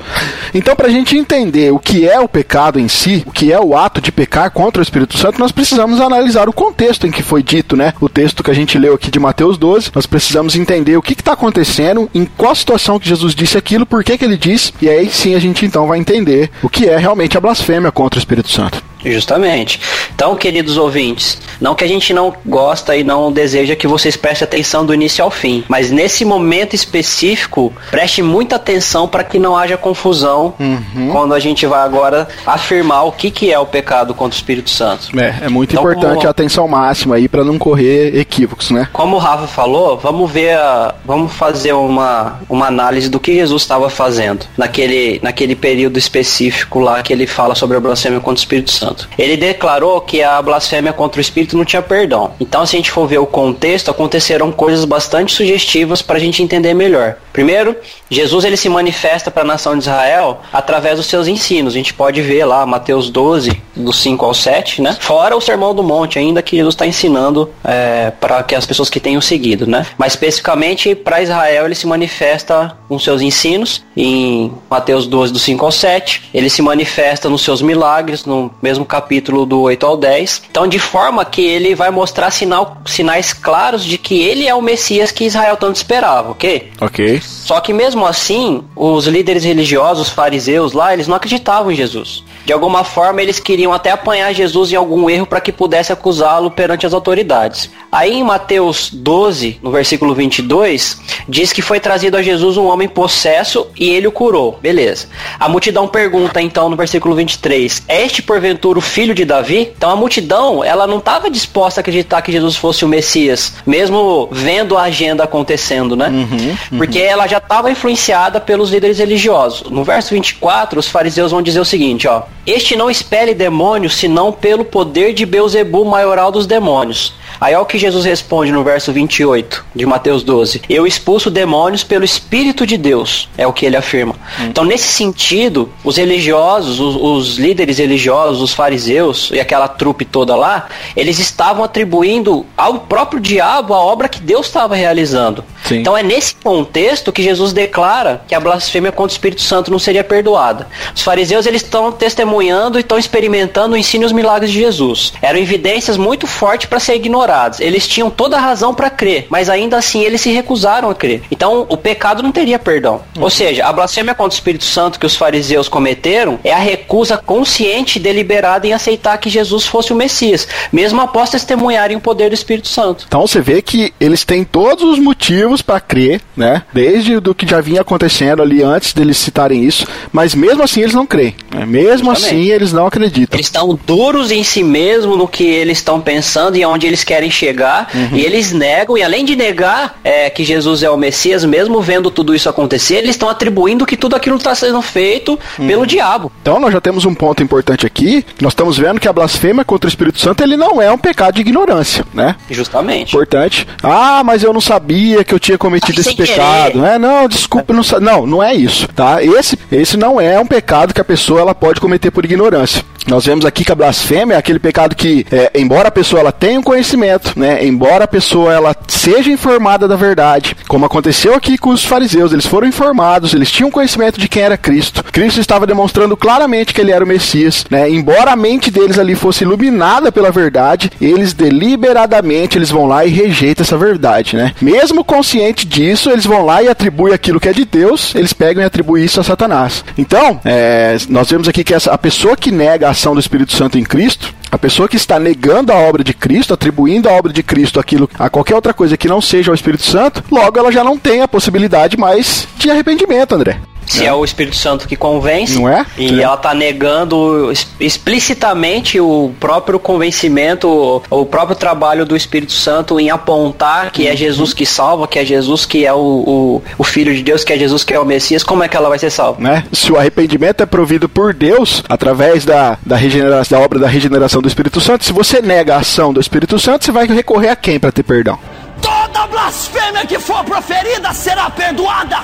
Então, para a gente entender o que é o pecado em si, o que é o ato de pecar contra o Espírito Santo, nós precisamos analisar o contexto em que foi dito, né? O texto que a gente leu aqui de Mateus 12, nós precisamos entender o que está acontecendo, em qual situação que Jesus disse aquilo, por que, que ele disse, e aí sim a gente então vai entender o que é realmente a blasfêmia contra o Espírito Santo. Justamente. Então, queridos ouvintes, não que a gente não gosta e não deseja que vocês prestem atenção do início ao fim, mas nesse momento específico, preste muita atenção para que não haja confusão uhum. quando a gente vai agora afirmar o que, que é o pecado contra o Espírito Santo. É, é muito então, importante como... a atenção máxima aí para não correr equívocos, né? Como o Rafa falou, vamos ver, a... vamos fazer uma, uma análise do que Jesus estava fazendo naquele, naquele período específico lá que ele fala sobre a blasfêmia contra o Espírito Santo. Santo. Ele declarou que a blasfêmia contra o Espírito não tinha perdão. Então, se a gente for ver o contexto, aconteceram coisas bastante sugestivas para a gente entender melhor. Primeiro, Jesus ele se manifesta para a nação de Israel através dos seus ensinos. A gente pode ver lá Mateus 12, do 5 ao 7, né? Fora o Sermão do Monte, ainda que Jesus está ensinando é, para que as pessoas que tenham seguido, né? Mas especificamente para Israel ele se manifesta com seus ensinos. Em Mateus 12, do 5 ao 7, ele se manifesta nos seus milagres, no mesmo mesmo capítulo do 8 ao 10. Então, de forma que ele vai mostrar sinal, sinais claros de que ele é o Messias que Israel tanto esperava, ok? Ok. Só que mesmo assim, os líderes religiosos, os fariseus lá, eles não acreditavam em Jesus. De alguma forma, eles queriam até apanhar Jesus em algum erro para que pudesse acusá-lo perante as autoridades. Aí em Mateus 12, no versículo 22, diz que foi trazido a Jesus um homem possesso e ele o curou. Beleza. A multidão pergunta então no versículo 23: É este porventura o filho de Davi? Então a multidão, ela não estava disposta a acreditar que Jesus fosse o Messias, mesmo vendo a agenda acontecendo, né? Uhum, uhum. Porque ela já estava influenciada pelos líderes religiosos. No verso 24, os fariseus vão dizer o seguinte, ó: este não expele demônios, senão pelo poder de Beuzebu, maioral dos demônios. Aí é o que Jesus responde no verso 28 de Mateus 12. Eu expulso demônios pelo Espírito de Deus, é o que ele afirma. Hum. Então, nesse sentido, os religiosos, os, os, líderes religiosos, os fariseus e aquela trupe toda lá, eles estavam atribuindo ao próprio diabo a obra que Deus estava realizando. Sim. Então, é nesse contexto que Jesus declara que a blasfêmia contra o Espírito Santo não seria perdoada. Os fariseus, eles estão testemunhando e estão experimentando o ensino e os milagres de Jesus. Eram evidências muito fortes para ser ignoradas ignorados. Eles tinham toda a razão para crer, mas ainda assim eles se recusaram a crer. Então o pecado não teria perdão. Uhum. Ou seja, a blasfêmia contra o Espírito Santo que os fariseus cometeram é a recusa consciente e deliberada em aceitar que Jesus fosse o Messias, mesmo após testemunharem o poder do Espírito Santo. Então você vê que eles têm todos os motivos para crer, né? Desde do que já vinha acontecendo ali antes deles citarem isso, mas mesmo assim eles não creem. Né? Mesmo Justamente. assim eles não acreditam. Eles estão duros em si mesmo no que eles estão pensando e onde eles querem chegar uhum. e eles negam, e além de negar é, que Jesus é o Messias, mesmo vendo tudo isso acontecer, eles estão atribuindo que tudo aquilo está sendo feito uhum. pelo diabo. Então nós já temos um ponto importante aqui, nós estamos vendo que a blasfêmia contra o Espírito Santo ele não é um pecado de ignorância, né? Justamente. Importante. Ah, mas eu não sabia que eu tinha cometido esse pecado. É, não, desculpa, não, não, não é isso, tá? Esse, esse não é um pecado que a pessoa ela pode cometer por ignorância. Nós vemos aqui que a blasfêmia é aquele pecado que, é, embora a pessoa ela tenha um conhecimento, né, embora a pessoa ela seja informada da verdade, como aconteceu aqui com os fariseus, eles foram informados, eles tinham conhecimento de quem era Cristo. Cristo estava demonstrando claramente que ele era o Messias, né? Embora a mente deles ali fosse iluminada pela verdade, eles deliberadamente eles vão lá e rejeitam essa verdade, né? Mesmo consciente disso, eles vão lá e atribuem aquilo que é de Deus, eles pegam e atribuem isso a Satanás. Então, é, nós vemos aqui que essa, a pessoa que nega a ação do Espírito Santo em Cristo, a pessoa que está negando a obra de Cristo, atribuindo a obra de Cristo aquilo a qualquer outra coisa que não seja o Espírito Santo, logo ela já não tem a possibilidade mais de arrependimento, André. Se é. é. o Espírito Santo que convence. Não é? E é. ela tá negando explicitamente o próprio convencimento, o próprio trabalho do Espírito Santo em apontar que é Jesus que salva, que é Jesus que é o, o, o Filho de Deus, que é Jesus que é o Messias, como é que ela vai ser salva? Né? Se o arrependimento é provido por Deus, através da, da, regeneração, da obra da regeneração do Espírito Santo, se você nega a ação do Espírito Santo, você vai recorrer a quem para ter perdão? Toda blasfêmia que for proferida será perdoada,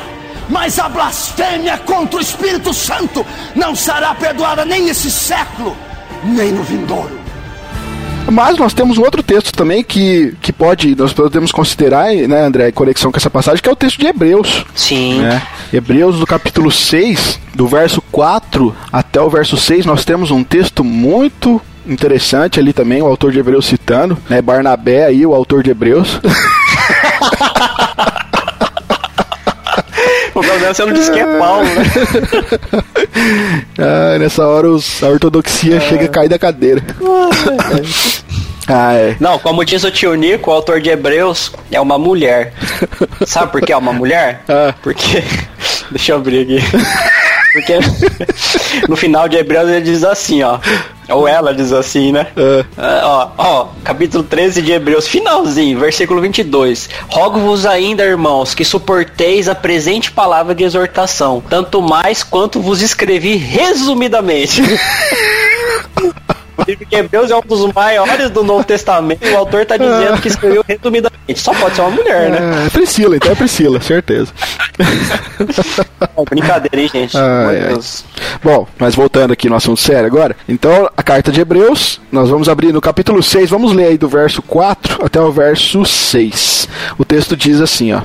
mas a blasfêmia contra o Espírito Santo não será perdoada nem nesse século, nem no vindouro. Mas nós temos um outro texto também que, que pode, nós podemos considerar, né, André, em conexão com essa passagem, que é o texto de Hebreus. Sim. Né? Hebreus, do capítulo 6, do verso 4 até o verso 6, nós temos um texto muito interessante ali também, o autor de Hebreus citando, né? Barnabé aí, o autor de Hebreus. *laughs* O problema é você não disse que é Paulo, né? *laughs* ah, nessa hora os, a ortodoxia é. chega a cair da cadeira. Ah, é. Não, como diz o tio Nico, o autor de Hebreus é uma mulher. Sabe por que é uma mulher? Ah. Porque. *laughs* Deixa eu abrir aqui. Porque *laughs* no final de Hebreus ele diz assim, ó. Ou ela diz assim, né? É. Ah, ó, ó, capítulo 13 de Hebreus, finalzinho, versículo 22. Rogo-vos ainda, irmãos, que suporteis a presente palavra de exortação, tanto mais quanto vos escrevi resumidamente. *laughs* Livro de Hebreus é um dos maiores do Novo Testamento. O autor está dizendo que escreveu resumidamente. Só pode ser uma mulher, né? É, Priscila, então é Priscila, certeza. Bom, brincadeira, hein, gente? Ai, Bom, mas voltando aqui no assunto sério agora. Então, a carta de Hebreus, nós vamos abrir no capítulo 6, vamos ler aí do verso 4 até o verso 6. O texto diz assim, ó.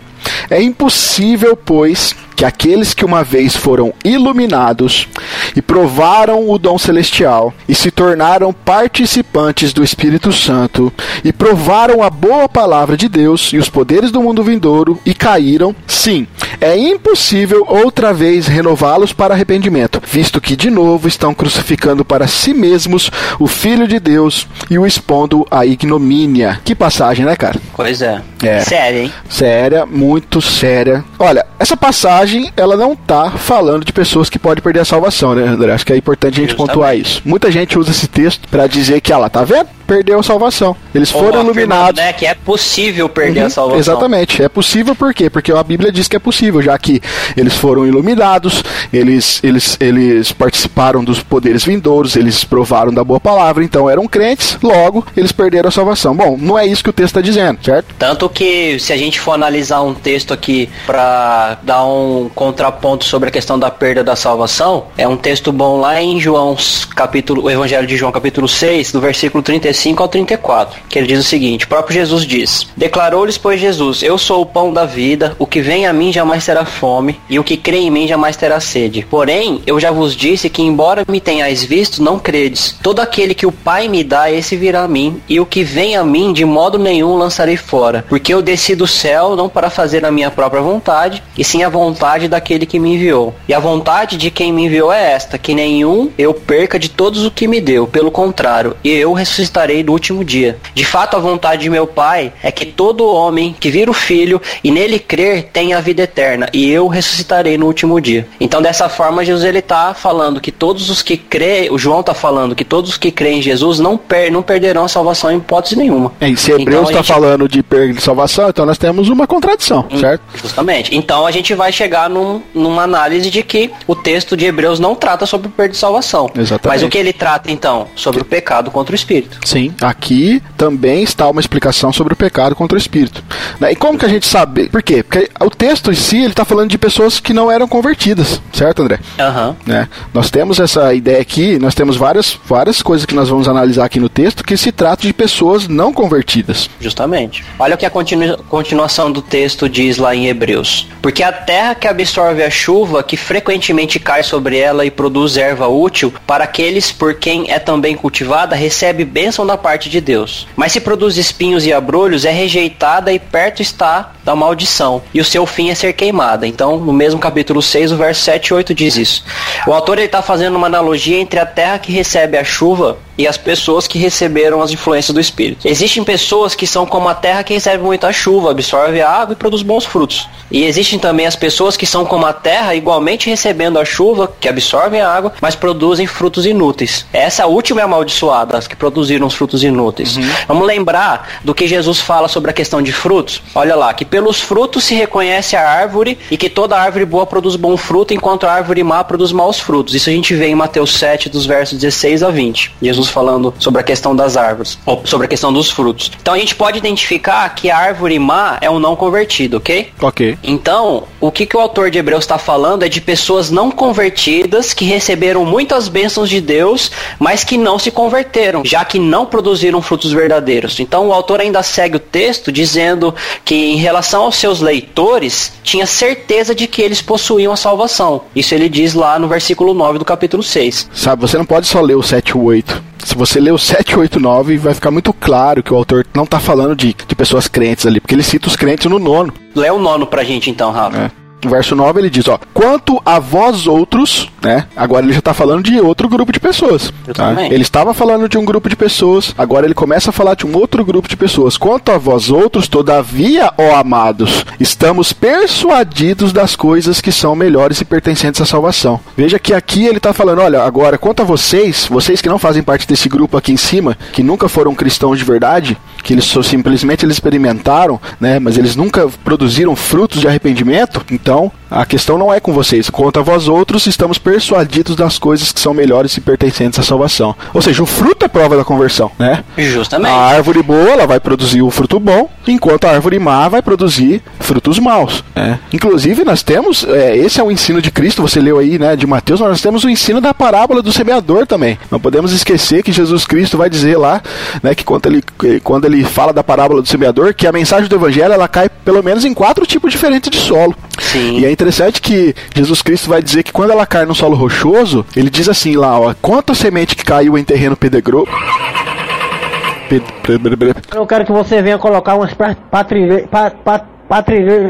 É impossível, pois, que aqueles que uma vez foram iluminados e provaram o dom celestial e se tornaram participantes do Espírito Santo e provaram a boa palavra de Deus e os poderes do mundo vindouro e caíram, sim, é impossível outra vez renová-los para arrependimento, visto que de novo estão crucificando para si mesmos o Filho de Deus e o expondo à ignomínia. Que passagem, né, cara? Pois é. é. Séria, hein? Séria, muito séria. Olha, essa passagem ela não tá falando de pessoas que podem perder a salvação, né, André? Acho que é importante a gente pontuar isso. Muita gente usa esse texto para dizer que, ela tá vendo? Perdeu a salvação. Eles foram iluminados. Né, que é possível perder uhum, a salvação. Exatamente. É possível por quê? Porque a Bíblia diz que é possível, já que eles foram iluminados, eles, eles, eles participaram dos poderes vindouros, eles provaram da boa palavra, então eram crentes, logo eles perderam a salvação. Bom, não é isso que o texto está dizendo, certo? Tanto que se a gente for analisar um texto aqui para dar um um contraponto sobre a questão da perda da salvação, é um texto bom lá em João, capítulo, o Evangelho de João, capítulo 6, do versículo 35 ao 34, que ele diz o seguinte: o próprio Jesus diz: Declarou-lhes, pois, Jesus: Eu sou o pão da vida, o que vem a mim jamais terá fome, e o que crê em mim jamais terá sede. Porém, eu já vos disse que, embora me tenhais visto, não credes. Todo aquele que o Pai me dá, esse virá a mim, e o que vem a mim, de modo nenhum lançarei fora. Porque eu desci do céu não para fazer a minha própria vontade, e sim a vontade daquele que me enviou. E a vontade de quem me enviou é esta: que nenhum eu perca de todos o que me deu, pelo contrário, eu ressuscitarei no último dia. De fato, a vontade de meu Pai é que todo homem que vira o Filho e nele crer tenha a vida eterna, e eu ressuscitarei no último dia. Então, dessa forma, Jesus ele tá falando que todos os que creem, o João tá falando que todos os que creem em Jesus não, per, não perderão a salvação em hipótese nenhuma. É, se Hebreus está então, gente... falando de perda de salvação, então nós temos uma contradição, hum, certo? Justamente. Então a gente vai chegar num, numa análise de que o texto de Hebreus não trata sobre perda de salvação. Exatamente. Mas o que ele trata então? Sobre o pecado contra o espírito. Sim, aqui também está uma explicação sobre o pecado contra o espírito. Né? E como que a gente sabe? Por quê? Porque o texto em si ele está falando de pessoas que não eram convertidas, certo, André? Uhum. Né? Nós temos essa ideia aqui, nós temos várias, várias coisas que nós vamos analisar aqui no texto que se trata de pessoas não convertidas. Justamente. Olha o que a continu continuação do texto diz lá em Hebreus. Porque a terra que absorve a chuva que frequentemente cai sobre ela e produz erva útil, para aqueles por quem é também cultivada, recebe bênção da parte de Deus. Mas se produz espinhos e abrolhos, é rejeitada e perto está da maldição, e o seu fim é ser queimada. Então, no mesmo capítulo 6, o verso 7 e 8 diz isso. O autor está fazendo uma analogia entre a terra que recebe a chuva e as pessoas que receberam as influências do Espírito. Existem pessoas que são como a terra que recebe muita chuva, absorve a água e produz bons frutos. E existem também as pessoas que são como a terra, igualmente recebendo a chuva, que absorvem a água, mas produzem frutos inúteis. Essa última é amaldiçoada, as que produziram os frutos inúteis. Uhum. Vamos lembrar do que Jesus fala sobre a questão de frutos? Olha lá, que pelos frutos se reconhece a árvore e que toda árvore boa produz bom fruto, enquanto a árvore má produz maus frutos. Isso a gente vê em Mateus 7, dos versos 16 a 20. Jesus falando sobre a questão das árvores, ou sobre a questão dos frutos. Então a gente pode identificar que a árvore má é um não convertido, ok? Ok. Então, o que, que o autor de Hebreus está falando é de pessoas não convertidas que receberam muitas bênçãos de Deus, mas que não se converteram, já que não produziram frutos verdadeiros. Então o autor ainda segue o texto dizendo que em relação aos seus leitores, tinha certeza de que eles possuíam a salvação. Isso ele diz lá no versículo 9 do capítulo 6. Sabe, você não pode só ler o 7 e o 8. Se você ler o 7, 8, 9, vai ficar muito claro que o autor não está falando de, de pessoas crentes ali, porque ele cita os crentes no nono. Lê o nono pra gente então, Rafa. É verso 9 ele diz, ó, quanto a vós outros, né? Agora ele já está falando de outro grupo de pessoas. Tá? Ele estava falando de um grupo de pessoas, agora ele começa a falar de um outro grupo de pessoas. Quanto a vós outros, todavia, ó amados, estamos persuadidos das coisas que são melhores e pertencentes à salvação. Veja que aqui ele está falando, olha, agora quanto a vocês, vocês que não fazem parte desse grupo aqui em cima, que nunca foram cristãos de verdade, que eles simplesmente eles experimentaram, né, mas eles nunca produziram frutos de arrependimento, então a questão não é com vocês. Quanto a vós outros, estamos persuadidos das coisas que são melhores e pertencentes à salvação. Ou seja, o fruto é prova da conversão, né? Justamente. A árvore boa, ela vai produzir o fruto bom, enquanto a árvore má vai produzir frutos maus. Né? Inclusive, nós temos, é, esse é o ensino de Cristo, você leu aí, né, de Mateus, nós temos o ensino da parábola do semeador também. Não podemos esquecer que Jesus Cristo vai dizer lá, né, que quando ele, quando ele fala da parábola do semeador, que a mensagem do evangelho, ela cai pelo menos em quatro tipos diferentes de solo. Sim. E é interessante que Jesus Cristo vai dizer que quando ela cai no solo rochoso, ele diz assim lá, ó, quanto semente que caiu em terreno pedregoso eu quero que você venha colocar umas patrilheiras.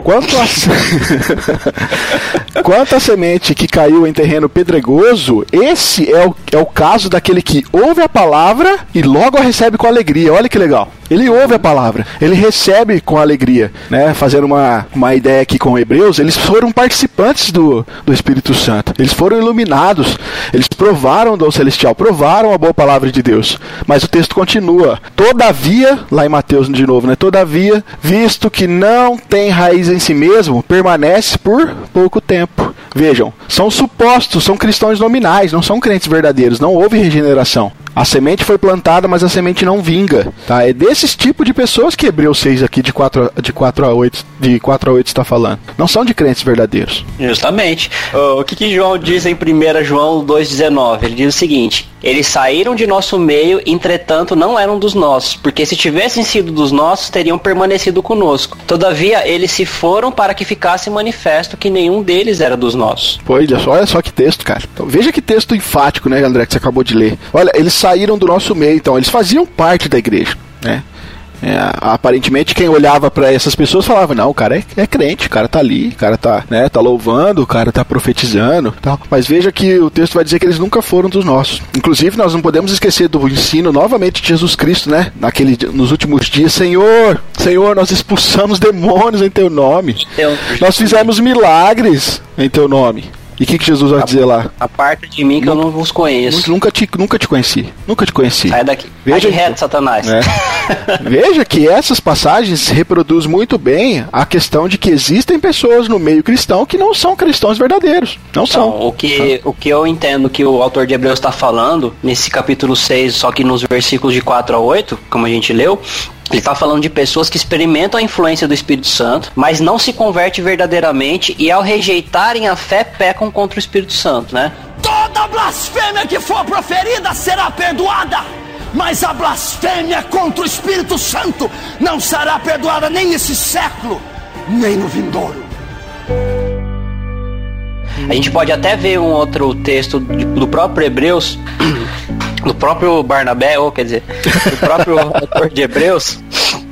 Quanto a... *laughs* Quanto a semente que caiu em terreno pedregoso, esse é o, é o caso daquele que ouve a palavra e logo a recebe com alegria. Olha que legal. Ele ouve a palavra, ele recebe com alegria, né? Fazendo uma, uma ideia aqui com Hebreus, eles foram participantes do, do Espírito Santo, eles foram iluminados, eles provaram do celestial, provaram a boa palavra de Deus. Mas o texto continua: Todavia, lá em Mateus de novo, né? Todavia, visto que não tem raiz em si mesmo, permanece por pouco tempo. Vejam, são supostos, são cristãos nominais, não são crentes verdadeiros, não houve regeneração. A semente foi plantada, mas a semente não vinga. Tá? É desses tipos de pessoas que Hebreus 6 aqui de 4 a, de 4 a 8 de 4 a 8 está falando. Não são de crentes verdadeiros. Justamente. O que, que João diz em 1 João 2,19? Ele diz o seguinte: Eles saíram de nosso meio, entretanto não eram dos nossos, porque se tivessem sido dos nossos, teriam permanecido conosco. Todavia, eles se foram para que ficasse manifesto que nenhum deles era dos nossos. Pois, olha só, olha só que texto, cara. Então, veja que texto enfático, né, André, que você acabou de ler. Olha, eles saíram do nosso meio, então eles faziam parte da igreja, né? É, aparentemente quem olhava para essas pessoas falava não o cara é, é, crente o cara tá ali o cara tá né tá louvando o cara tá profetizando tal mas veja que o texto vai dizer que eles nunca foram dos nossos. Inclusive nós não podemos esquecer do ensino novamente de Jesus Cristo né? Naquele nos últimos dias Senhor Senhor nós expulsamos demônios em teu nome. Nós fizemos milagres em teu nome e o que, que, Jesus vai a, dizer lá? A parte de mim que nunca, eu não vos conheço. Nunca te, nunca te conheci. Nunca te conheci. Sai daqui. Veja, Sai reto, Satanás. É. *laughs* Veja que essas passagens reproduzem muito bem a questão de que existem pessoas no meio cristão que não são cristãos verdadeiros. Não então, são. O que, o que eu entendo que o autor de Hebreus está falando, nesse capítulo 6, só que nos versículos de 4 a 8, como a gente leu, ele está falando de pessoas que experimentam a influência do Espírito Santo, mas não se convertem verdadeiramente e ao rejeitarem a fé pecam contra o Espírito Santo, né? Toda blasfêmia que for proferida será perdoada, mas a blasfêmia contra o Espírito Santo não será perdoada nem nesse século, nem no vindouro. A gente pode até ver um outro texto do próprio Hebreus do próprio Barnabé, ou quer dizer, do próprio *laughs* autor de Hebreus,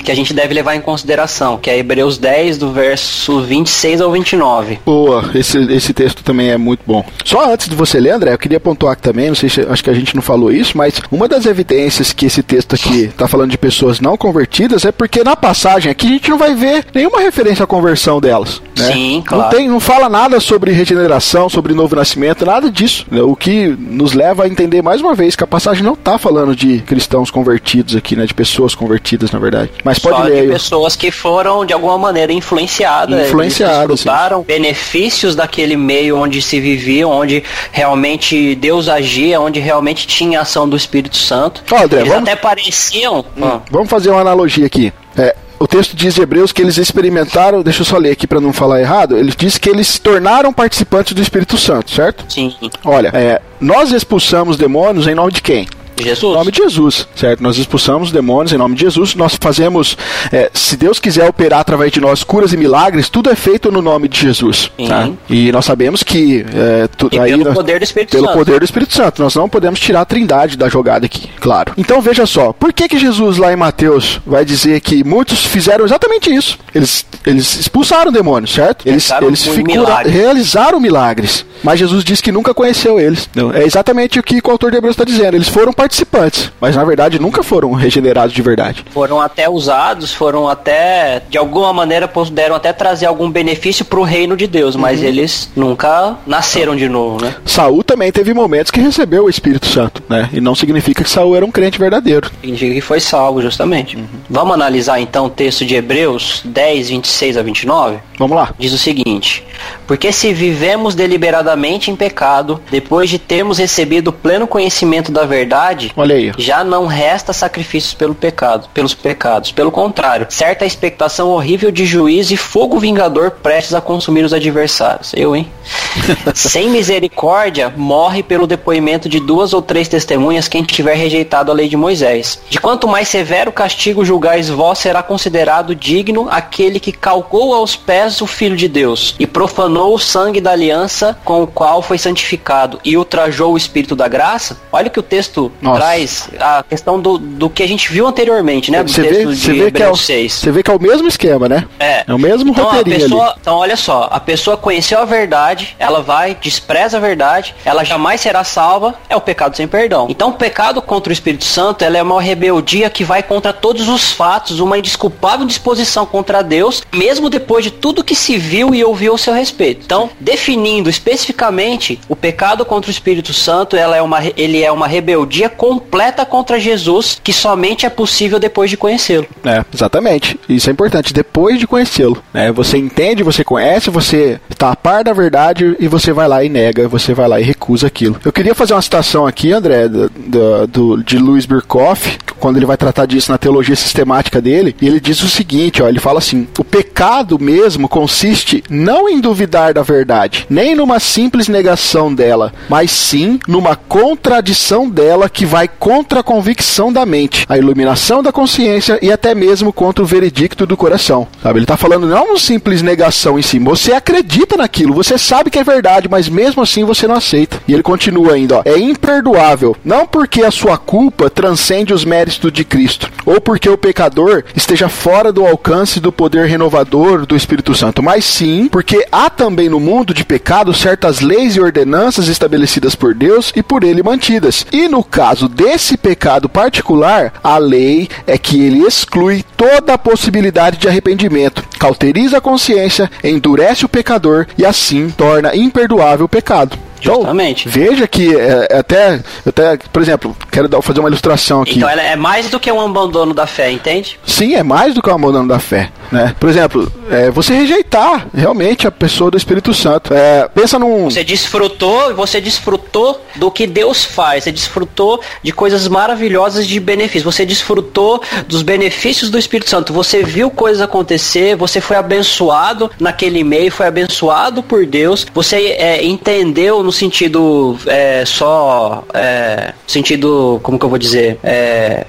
que a gente deve levar em consideração, que é Hebreus 10, do verso 26 ao 29. Boa, esse, esse texto também é muito bom. Só antes de você ler, André, eu queria pontuar aqui também, não sei se acho que a gente não falou isso, mas uma das evidências que esse texto aqui está falando de pessoas não convertidas é porque na passagem aqui a gente não vai ver nenhuma referência à conversão delas. Né? Sim, claro. Não, tem, não fala nada sobre regeneração, sobre novo nascimento, nada disso. né? O que nos leva a entender mais uma vez que a passagem não está falando de cristãos convertidos aqui, né? De pessoas convertidas, na verdade. Mas pode Só ler de pessoas que foram de alguma maneira influenciadas, Influenciadas, desfrutaram benefícios daquele meio onde se vivia, onde realmente Deus agia, onde realmente tinha ação do Espírito Santo. Ó, André, eles vamos- até pareciam. Ah, Vamos fazer uma analogia aqui. É, o texto diz de Hebreus que eles experimentaram, deixa eu só ler aqui para não falar errado, ele diz que eles se tornaram participantes do Espírito Santo, certo? sim, Olha, é, nós expulsamos demônios em nome de quem? Em Jesus. nome de Jesus, certo? Nós expulsamos demônios em nome de Jesus. Nós fazemos, é, se Deus quiser operar através de nós curas e milagres, tudo é feito no nome de Jesus. Tá? E nós sabemos que é, tu- aí pelo nós- poder do Espírito pelo Santo. poder do Espírito Santo. Nós não podemos tirar a trindade da jogada aqui, claro. Então veja só, por que que Jesus lá em Mateus vai dizer que muitos fizeram exatamente isso? Eles, eles expulsaram demônios, certo? Eles, Realizaram eles figura- realizaram milagres. Mas Jesus disse que nunca conheceu eles. Não, É exatamente o que o autor de Hebreus está dizendo. Eles foram participantes, mas na verdade nunca foram regenerados de verdade. Foram até usados, foram até, de alguma maneira, puderam até trazer algum benefício pro reino de Deus, mas Uhum. eles nunca nasceram de novo, né? Saul também teve momentos que recebeu o Espírito Santo, né? E não significa que Saul era um crente verdadeiro. Significa que foi salvo, justamente. Vamos analisar então o texto de Hebreus 10, 26 a 29? Vamos lá. Diz o seguinte: Porque se vivemos deliberadamente em pecado, depois de termos recebido pleno conhecimento da verdade, Olha já não resta sacrifícios pelo pecado, pelos pecados. Pelo contrário, certa expectação horrível de juízo e fogo vingador prestes a consumir os adversários. Eu, hein? *laughs* Sem misericórdia, morre pelo depoimento de duas ou três testemunhas quem tiver rejeitado a lei de Moisés. De quanto mais severo castigo julgais vós, será considerado digno aquele que calcou aos pés o Filho de Deus e profanou o sangue da aliança com o qual foi santificado e ultrajou o Espírito da graça. Olha que o texto Nossa. traz a questão do, do que a gente viu anteriormente, né? Do Você vê, texto você, de vê que é o, Hebreus 6. você vê que é o mesmo esquema, né? É. o mesmo então, a roteirinho pessoa. Então, olha só, a pessoa conheceu a verdade, ela vai, despreza a verdade, ela jamais será salva, é o pecado sem perdão. Então, o pecado contra o Espírito Santo, ela é uma rebeldia que vai contra todos os fatos, uma indesculpável disposição contra Deus, mesmo depois de tudo que se viu e ouviu ao seu respeito. Então, definindo especificamente o pecado contra o Espírito Santo, ela é uma, ele é uma rebeldia completa contra Jesus, que somente é possível depois de conhecê-lo. É, exatamente. Isso é importante. Depois de conhecê-lo, né? Você entende, você conhece, você está a par da verdade e você vai lá e nega, você vai lá e recusa aquilo. Eu queria fazer uma citação aqui, André, do- do- de Louis Birkhoff, quando ele vai tratar disso na teologia sistemática dele, e ele diz o seguinte, ó, ele fala assim: "O pecado mesmo consiste não em duvidar da verdade, nem numa simples negação dela, mas sim numa contradição dela que vai contra a convicção da mente, a iluminação da consciência e até mesmo contra o veredicto do coração. Sabe? Ele está falando não uma simples negação em si. Você acredita naquilo, você sabe que é verdade, mas mesmo assim você não aceita. E ele continua ainda, ó, é imperdoável, não porque a sua culpa transcende os méritos de Cristo, ou porque o pecador esteja fora do alcance do poder renovador do Espírito Santo, mas sim porque há também no mundo de pecado certas leis e ordenanças estabelecidas por Deus e por ele mantidas. E no caso desse pecado particular, a lei é que ele exclui toda a possibilidade de arrependimento, cauteriza a consciência, endurece o pecador e assim torna imperdoável o pecado. Então, Justamente. veja que é, é até, até, por exemplo, quero dar- fazer uma ilustração aqui. Então ela é mais do que um abandono da fé, entende? Sim, é mais do que o abandono da fé, né? Por exemplo, é, você rejeitar realmente a pessoa do Espírito Santo. É, pensa num... Você desfrutou, você desfrutou do que Deus faz, você desfrutou de coisas maravilhosas de benefícios, você desfrutou dos benefícios do Espírito Santo, você viu coisas acontecer, você foi abençoado naquele meio, foi abençoado por Deus, você é, entendeu no sentido é, só, é, sentido, como que eu vou dizer, é,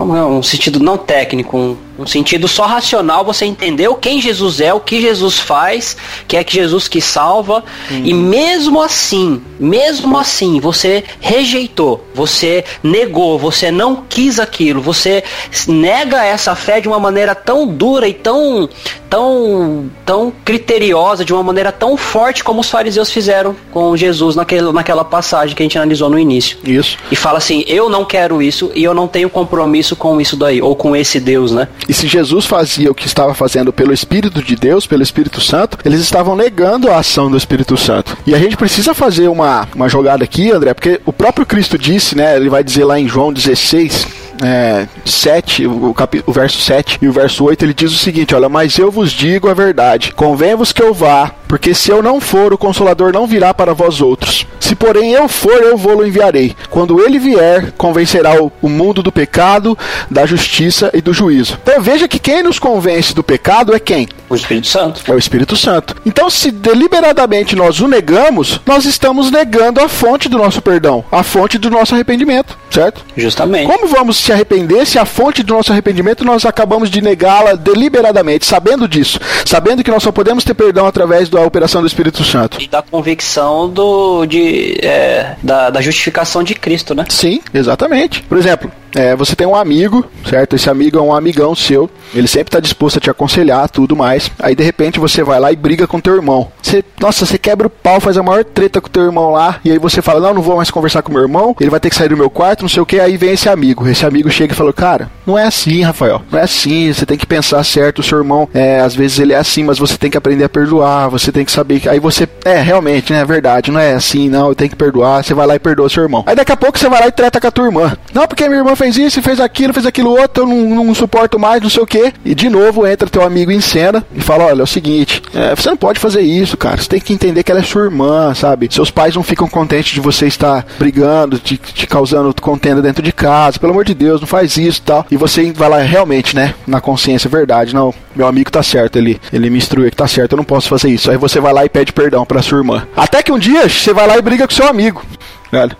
um sentido não técnico, um Um sentido só racional, você entendeu quem Jesus é, o que Jesus faz, que é que Jesus que salva. E mesmo assim, mesmo assim, você rejeitou, você negou, você não quis aquilo, você nega essa fé de uma maneira tão dura e tão tão tão criteriosa, de uma maneira tão forte como os fariseus fizeram com Jesus naquele, naquela passagem que a gente analisou no início. Isso. E fala assim: "Eu não quero isso e eu não tenho compromisso com isso daí ou com esse Deus, né?" E se Jesus fazia o que estava fazendo pelo Espírito de Deus, pelo Espírito Santo, eles estavam negando a ação do Espírito Santo. E a gente precisa fazer uma, uma jogada aqui, André, porque o próprio Cristo disse, né? Ele vai dizer lá em João 16, é, 7, o, capi, o verso 7 e o verso 8, ele diz o seguinte: Olha, mas eu vos digo a verdade, convém-vos que eu vá, porque se eu não for, o Consolador não virá para vós outros. Se porém eu for, eu vou-lo enviarei. Quando ele vier, convencerá o, mundo do pecado, da justiça e do juízo. Então veja que quem nos convence do pecado é quem? O Espírito Santo. É o Espírito Santo. Então, se deliberadamente nós o negamos, nós estamos negando a fonte do nosso perdão, a fonte do nosso arrependimento, certo? Justamente. Como vamos se arrepender se a fonte do nosso arrependimento nós acabamos de negá-la deliberadamente, sabendo disso, sabendo que nós só podemos ter perdão através da operação do Espírito Santo? E da convicção do, de, é, da, da justificação de Cristo, né? Sim, exatamente. Por exemplo, é, você tem um amigo, certo? Esse amigo é um amigão seu, ele sempre está disposto a te aconselhar, tudo mais. Aí de repente você vai lá e briga com teu irmão. Você, nossa, você quebra o pau, faz a maior treta com teu irmão lá, e aí você fala: Não, não vou mais conversar com meu irmão, ele vai ter que sair do meu quarto, não sei o que. Aí vem esse amigo. Esse amigo chega e fala: Cara, não é assim, Rafael, não é assim. Você tem que pensar certo. O seu irmão, é, às vezes ele é assim, mas você tem que aprender a perdoar, você tem que saber que. Aí você, é, realmente, né, é verdade, não é assim, não, eu tenho que perdoar. Você vai lá e perdoa seu irmão. Aí daqui a pouco você vai lá e treta com a tua irmã. Não, porque minha irmã fez isso fez aquilo, fez aquilo outro, eu não, não suporto mais, não sei o que. E de novo entra teu amigo em cena e fala: Olha, é o seguinte, é, você não pode fazer isso, cara. Você tem que entender que ela é sua irmã, sabe? Seus pais não ficam contentes de você estar brigando, te, te causando contenda dentro de casa. Pelo amor de Deus, não faz isso tal. E você vai lá realmente, né? Na consciência, verdade. Não, meu amigo tá certo, ele, ele me instruiu que tá certo, eu não posso fazer isso. Aí você vai lá e pede perdão pra sua irmã. Até que um dia você vai lá e briga com seu amigo.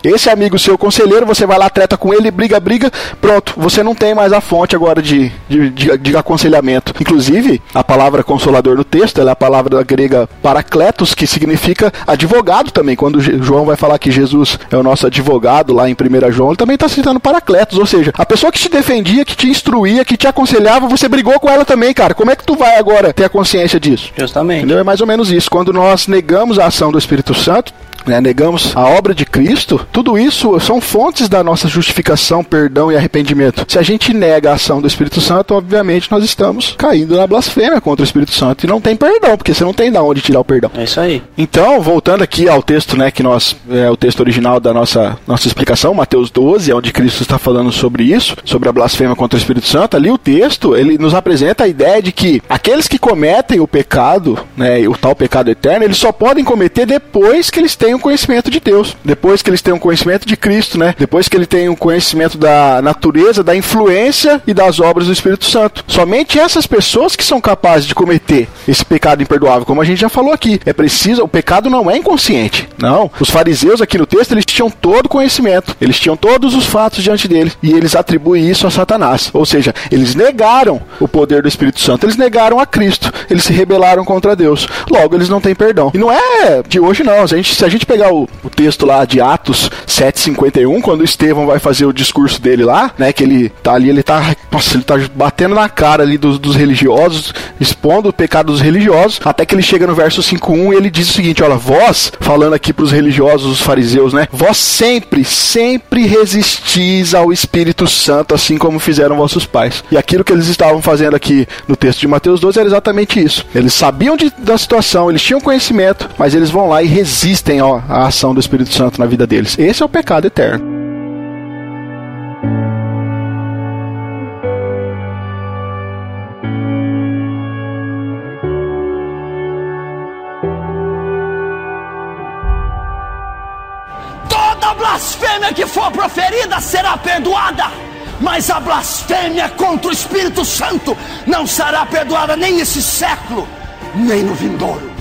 Esse amigo seu conselheiro, você vai lá, treta com ele, briga, briga, pronto, você não tem mais a fonte agora de, de, de, de aconselhamento. Inclusive, a palavra consolador no texto, ela é a palavra grega paracletos, que significa advogado também. Quando João vai falar que Jesus é o nosso advogado lá em 1 João, ele também está citando paracletos, ou seja, a pessoa que te defendia, que te instruía, que te aconselhava, você brigou com ela também, cara. Como é que tu vai agora ter a consciência disso? Justamente. Entendeu? É mais ou menos isso. Quando nós negamos a ação do Espírito Santo, né, negamos a obra de Cristo, tudo isso são fontes da nossa justificação, perdão e arrependimento. Se a gente nega a ação do Espírito Santo, obviamente nós estamos caindo na blasfêmia contra o Espírito Santo e não tem perdão, porque você não tem de onde tirar o perdão. É isso aí. Então, voltando aqui ao texto, né, que nós é o texto original da nossa nossa explicação, Mateus 12, onde Cristo está falando sobre isso, sobre a blasfêmia contra o Espírito Santo. Ali o texto, ele nos apresenta a ideia de que aqueles que cometem o pecado, né, o tal pecado eterno, eles só podem cometer depois que eles tenham conhecimento de Deus, depois que eles tenham conhecimento de Cristo, né? Depois que ele tem um conhecimento da natureza, da influência e das obras do Espírito Santo. Somente essas pessoas que são capazes de cometer esse pecado imperdoável, como a gente já falou aqui. É preciso, o pecado não é inconsciente. Não. Os fariseus aqui no texto, eles tinham todo conhecimento. Eles tinham todos os fatos diante deles e eles atribuem isso a Satanás. Ou seja, eles negaram o poder do Espírito Santo. Eles negaram a Cristo. Eles se rebelaram contra Deus. Logo, eles não têm perdão. E não é de hoje não. A gente, se a gente pegar o, o texto lá de Atos 7:51, quando Estevão vai fazer o discurso dele lá, né, que ele tá ali, ele tá, nossa, ele tá batendo na cara ali dos, dos religiosos, expondo o pecado dos religiosos, até que ele chega no verso 5:1 e ele diz o seguinte, olha, vós, falando aqui para os religiosos, os fariseus, né, vós sempre, sempre resistis ao Espírito Santo, assim como fizeram vossos pais. E aquilo que eles estavam fazendo aqui no texto de Mateus 12 era exatamente isso. Eles sabiam de, da situação, eles tinham conhecimento, mas eles vão lá e resistem à ação do Espírito Santo na vida deles. Esse é o pecado eterno. Toda blasfêmia que for proferida será perdoada, mas a blasfêmia contra o Espírito Santo não será perdoada nem nesse século, nem no vindouro.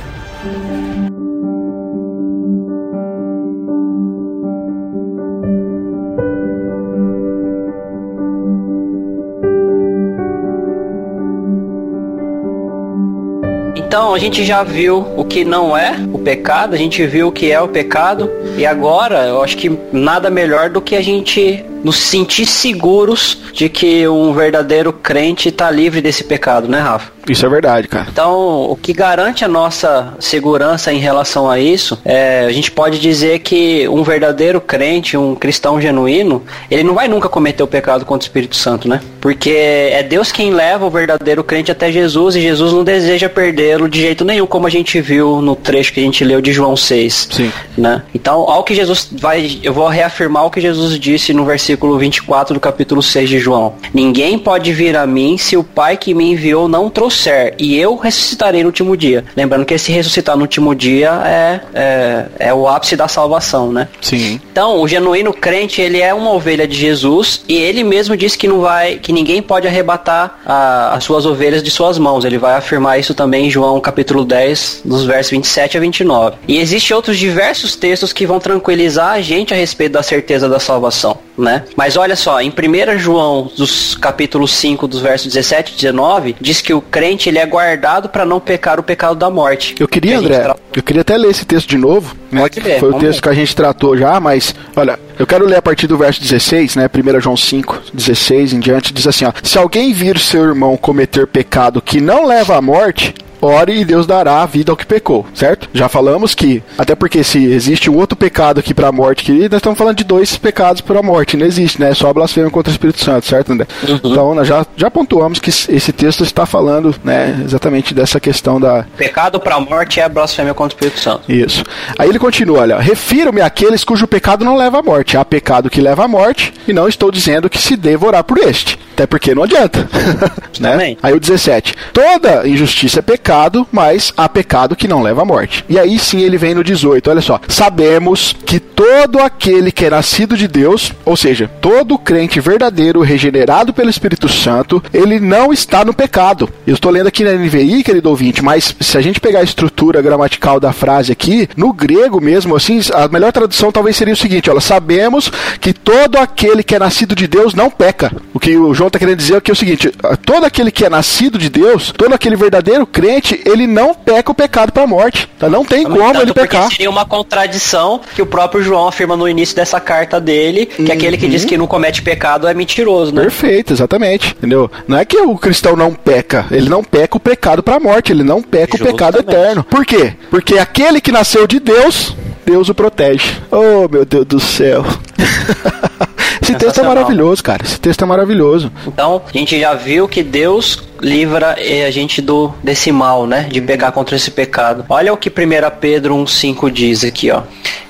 Então a gente já viu o que não é o pecado, a gente viu o que é o pecado, e agora eu acho que nada melhor do que a gente nos sentir seguros de que um verdadeiro crente está livre desse pecado, né, Rafa? Isso é verdade, cara. Então, o que garante a nossa segurança em relação a isso, é, a gente pode dizer que um verdadeiro crente, um cristão genuíno, ele não vai nunca cometer o pecado contra o Espírito Santo, né? Porque é Deus quem leva o verdadeiro crente até Jesus e Jesus não deseja perdê-lo de jeito nenhum, como a gente viu no trecho que a gente leu de João 6. Sim. Né? Então, ao que Jesus vai, eu vou reafirmar o que Jesus disse no versículo 24 do capítulo 6 de João. Ninguém pode vir a mim se o Pai que me enviou não trouxer, e eu ressuscitarei no último dia. Lembrando que esse ressuscitar no último dia é, é, é o ápice da salvação, né? Sim. Então, o genuíno crente, ele é uma ovelha de Jesus e ele mesmo disse que não vai, que ninguém pode arrebatar a, as suas ovelhas de suas mãos. Ele vai afirmar isso também em João capítulo 10, dos versos 27 a 29. E existem outros diversos textos que vão tranquilizar a gente a respeito da certeza da salvação, né? Mas olha só, em 1 João, dos capítulo 5, dos versos 17 e 19, diz que o crente ele é guardado para não pecar o pecado da morte. Eu queria, Que André, tra- eu queria até ler esse texto de novo, né? Pode ler, Foi o texto ver. que a gente tratou já, mas olha, eu quero ler a partir do verso 16, né? 1 João 5, 16 em diante, diz assim, ó: Se alguém vir seu irmão cometer pecado que não leva à morte, ore e Deus dará a vida ao que pecou, certo? Já falamos que, até porque se existe um outro pecado aqui pra morte, que nós estamos falando de dois pecados para morte, não existe, né? É só blasfêmia contra o Espírito Santo, certo, André? Então, nós já, já pontuamos que esse texto está falando, né, exatamente dessa questão da, Pecado para a morte é a blasfêmia contra o Espírito Santo. isso. Aí ele continua, olha, refiro-me àqueles cujo pecado não leva à morte. Há pecado que leva à morte, e não estou dizendo que se deva orar por este. Até porque não adianta. *laughs* né? Aí o 17. Toda injustiça é pecado, mas há pecado que não leva à morte. E aí sim ele vem no 18, olha só. Sabemos que todo aquele que é nascido de Deus, ou seja, todo crente verdadeiro, regenerado pelo Espírito Santo, ele não está no pecado. Eu estou lendo aqui na NVI, querido ouvinte, mas se a gente pegar a estrutura gramatical da frase aqui, no grego mesmo, assim, a melhor tradução talvez seria o seguinte: olha, sabemos que todo aquele que é nascido de Deus não peca. O que o João está querendo dizer aqui é o seguinte: todo aquele que é nascido de Deus, todo aquele verdadeiro crente, ele não peca o pecado para a morte. Tá? Não tem como Tanto ele pecar. seria uma contradição que o próprio João afirma no início dessa carta dele, que aquele que diz que não comete pecado é mentiroso, né? Perfeito, exatamente. Entendeu? Não é que o cristão não peca, ele não peca o pecado para a morte, ele não peca o pecado Justamente. eterno. Por quê? Porque aquele que nasceu de Deus, Deus o protege. Oh, meu Deus do céu. *laughs* Esse texto é maravilhoso, cara. Esse texto é maravilhoso. Então, a gente já viu que Deus livra eh, a gente do desse mal, né? De pecar contra esse pecado. Olha o que 1 Pedro 1,5 diz aqui, ó.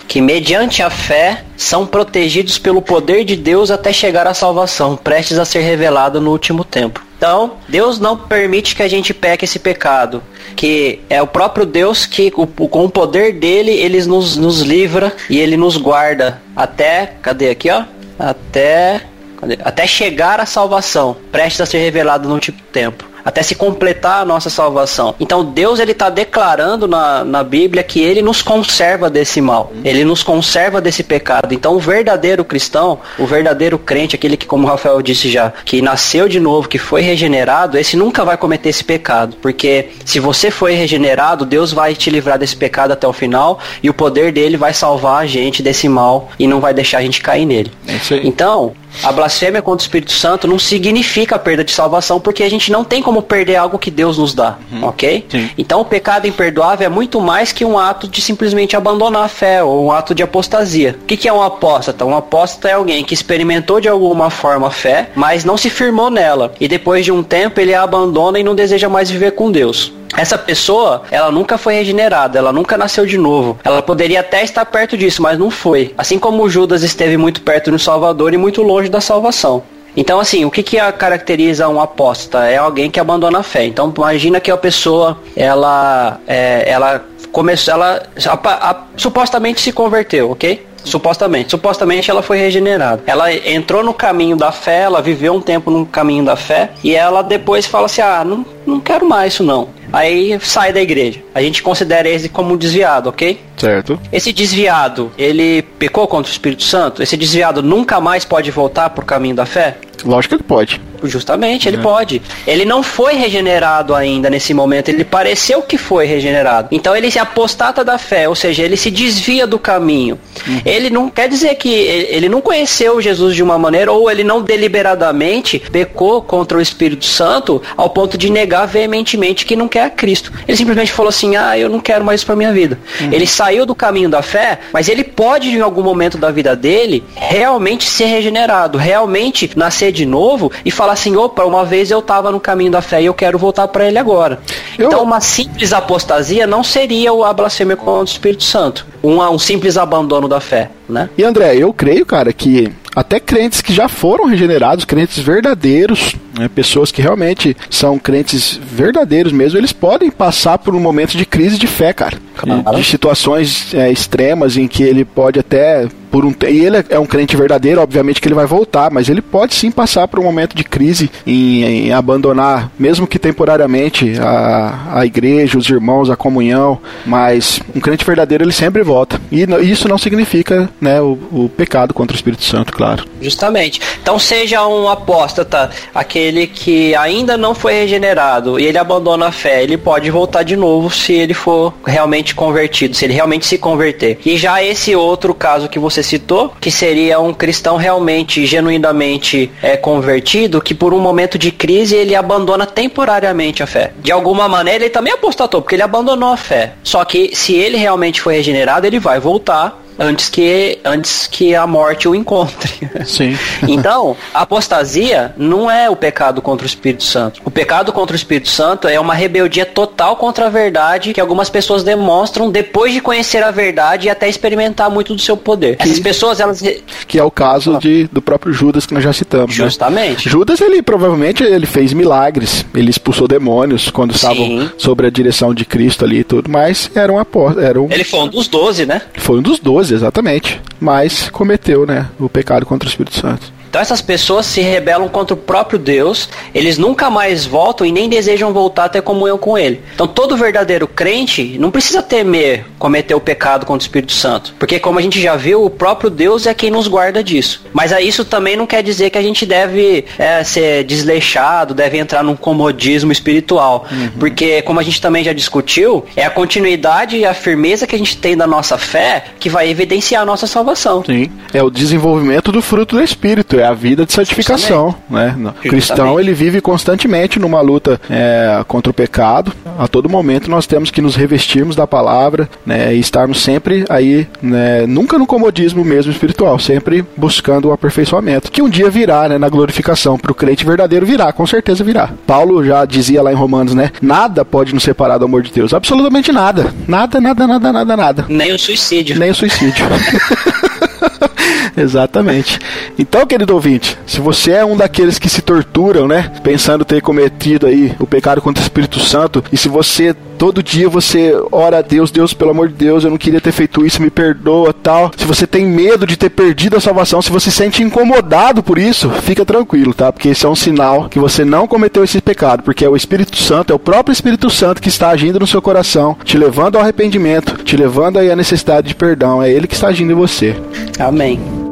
Que mediante a fé são protegidos pelo poder de Deus até chegar à salvação, prestes a ser revelada no último tempo. Então, Deus não permite que a gente peque esse pecado. Que é o próprio Deus que, com o poder dele, ele nos, nos livra e ele nos guarda até. Cadê aqui, ó? Até. Até chegar à salvação, prestes a ser revelado no último tempo. Até se completar a nossa salvação. Então Deus ele está declarando na, na Bíblia que Ele nos conserva desse mal. Ele nos conserva desse pecado. Então o verdadeiro cristão, o verdadeiro crente, aquele que, como o Rafael disse já, que nasceu de novo, que foi regenerado, esse nunca vai cometer esse pecado. Porque se você foi regenerado, Deus vai te livrar desse pecado até o final e o poder dele vai salvar a gente desse mal e não vai deixar a gente cair nele. É. Então, a blasfêmia contra o Espírito Santo não significa perda de salvação, porque a gente não tem como perder algo que Deus nos dá, ok? Sim. Então, o pecado imperdoável é muito mais que um ato de simplesmente abandonar a fé ou um ato de apostasia. O que, que é um apóstata? Um apóstata é alguém que experimentou de alguma forma a fé, mas não se firmou nela. E depois de um tempo ele a abandona e não deseja mais viver com Deus. Essa pessoa, ela nunca foi regenerada, ela nunca nasceu de novo. Ela poderia até estar perto disso, mas não foi. Assim como Judas esteve muito perto do Salvador e muito longe da salvação. Então, assim, o que, que caracteriza um apóstata? É alguém que abandona a fé. Então, imagina que a pessoa, ela, é, ela começou, ela a- a- supostamente se converteu, ok? Supostamente. Supostamente ela foi regenerada. Ela entrou no caminho da fé, ela viveu um tempo no caminho da fé, e ela depois fala assim: ah, não, não quero mais isso não. aí sai da igreja. A gente considera ele como um desviado, ok? Certo. Esse desviado, ele pecou contra o Espírito Santo? Esse desviado nunca mais pode voltar pro caminho da fé? Lógico que ele pode. Justamente, ele pode. Ele não foi regenerado ainda nesse momento, ele pareceu que foi regenerado. Então ele se apostata da fé, ou seja, ele se desvia do caminho. Ele não quer dizer que ele não conheceu Jesus de uma maneira ou ele não deliberadamente pecou contra o Espírito Santo ao ponto de negar veementemente que não quer a Cristo. Ele simplesmente falou assim: "Ah, eu não quero mais isso para minha vida". Ele saiu do caminho da fé, mas ele pode em algum momento da vida dele realmente ser regenerado, realmente nascer de novo e falar assim: "Opa, uma vez eu estava no caminho da fé e eu quero voltar para ele agora". Eu- Então uma simples apostasia não seria o- a blasfêmia contra o Espírito Santo, um, um simples abandono da fé, né? E André, eu creio, cara, que até crentes que já foram regenerados, crentes verdadeiros, né, pessoas que realmente são crentes verdadeiros mesmo, eles podem passar por um momento de crise de fé, cara. Claro. De situações é, extremas em que ele pode até por um e ele é um crente verdadeiro, obviamente que ele vai voltar, mas ele pode sim passar por um momento de crise em, em abandonar, mesmo que temporariamente, a, a igreja, os irmãos, a comunhão, mas um crente verdadeiro ele sempre volta. E isso não significa né, o, o pecado contra o Espírito Santo, claro. Justamente. Então seja um apóstata, aquele que ainda não foi regenerado e ele abandona a fé, ele pode voltar de novo se ele for realmente convertido, se ele realmente se converter. E já esse outro caso que você citou, que seria um cristão realmente, genuinamente é, convertido, que por um momento de crise ele abandona temporariamente a fé. De alguma maneira ele também apostatou, porque ele abandonou a fé. Só que se ele realmente foi regenerado, ele vai voltar antes que antes que a morte o encontre. Sim. *laughs* Então, a apostasia não é o pecado contra o Espírito Santo. O pecado contra o Espírito Santo é uma rebeldia total contra a verdade que algumas pessoas demonstram depois de conhecer a verdade e até experimentar muito do seu poder. Essas pessoas, elas Que é o caso de, do próprio Judas que nós já citamos. né? Justamente. Judas, ele provavelmente ele fez milagres, ele expulsou demônios quando estavam Sim. sob a direção de Cristo ali e tudo, mas era um apóstolo, era um, ele foi um dos doze, né? foi um dos doze, exatamente. Mas cometeu, né, o pecado contra o Espírito Santo. Então essas pessoas se rebelam contra o próprio Deus, eles nunca mais voltam e nem desejam voltar a ter comunhão com ele. Então todo verdadeiro crente não precisa temer cometer o pecado contra o Espírito Santo, porque como a gente já viu, o próprio Deus é quem nos guarda disso. Mas isso também não quer dizer que a gente deve é, ser desleixado, deve entrar num comodismo espiritual, porque como a gente também já discutiu, é a continuidade e a firmeza que a gente tem da nossa fé que vai evidenciar a nossa salvação. Sim. É o desenvolvimento do fruto do Espírito, é a vida de santificação. Né? O cristão ele vive constantemente numa luta é, contra o pecado. A todo momento nós temos que nos revestirmos da palavra né, e estarmos sempre aí, né, nunca no comodismo mesmo espiritual, sempre buscando o aperfeiçoamento. Que um dia virá né, na glorificação. Para o crente verdadeiro virá, com certeza virá. Paulo já dizia lá em Romanos, né? Nada pode nos separar do amor de Deus. Absolutamente nada. Nada, nada, nada, nada, nada. Nem o suicídio. Nem o suicídio. *laughs* *laughs* Exatamente. Então, querido ouvinte, se você é um daqueles que se torturam, né, pensando ter cometido aí o pecado contra o Espírito Santo, e se você todo dia você ora a Deus, Deus, pelo amor de Deus, eu não queria ter feito isso, me perdoa, tal. Se você tem medo de ter perdido a salvação, se você se sente incomodado por isso, fica tranquilo, tá? Porque esse é um sinal que você não cometeu esse pecado, porque é o Espírito Santo, é o próprio Espírito Santo que está agindo no seu coração, te levando ao arrependimento, te levando aí à necessidade de perdão. É ele que está agindo em você. Amém.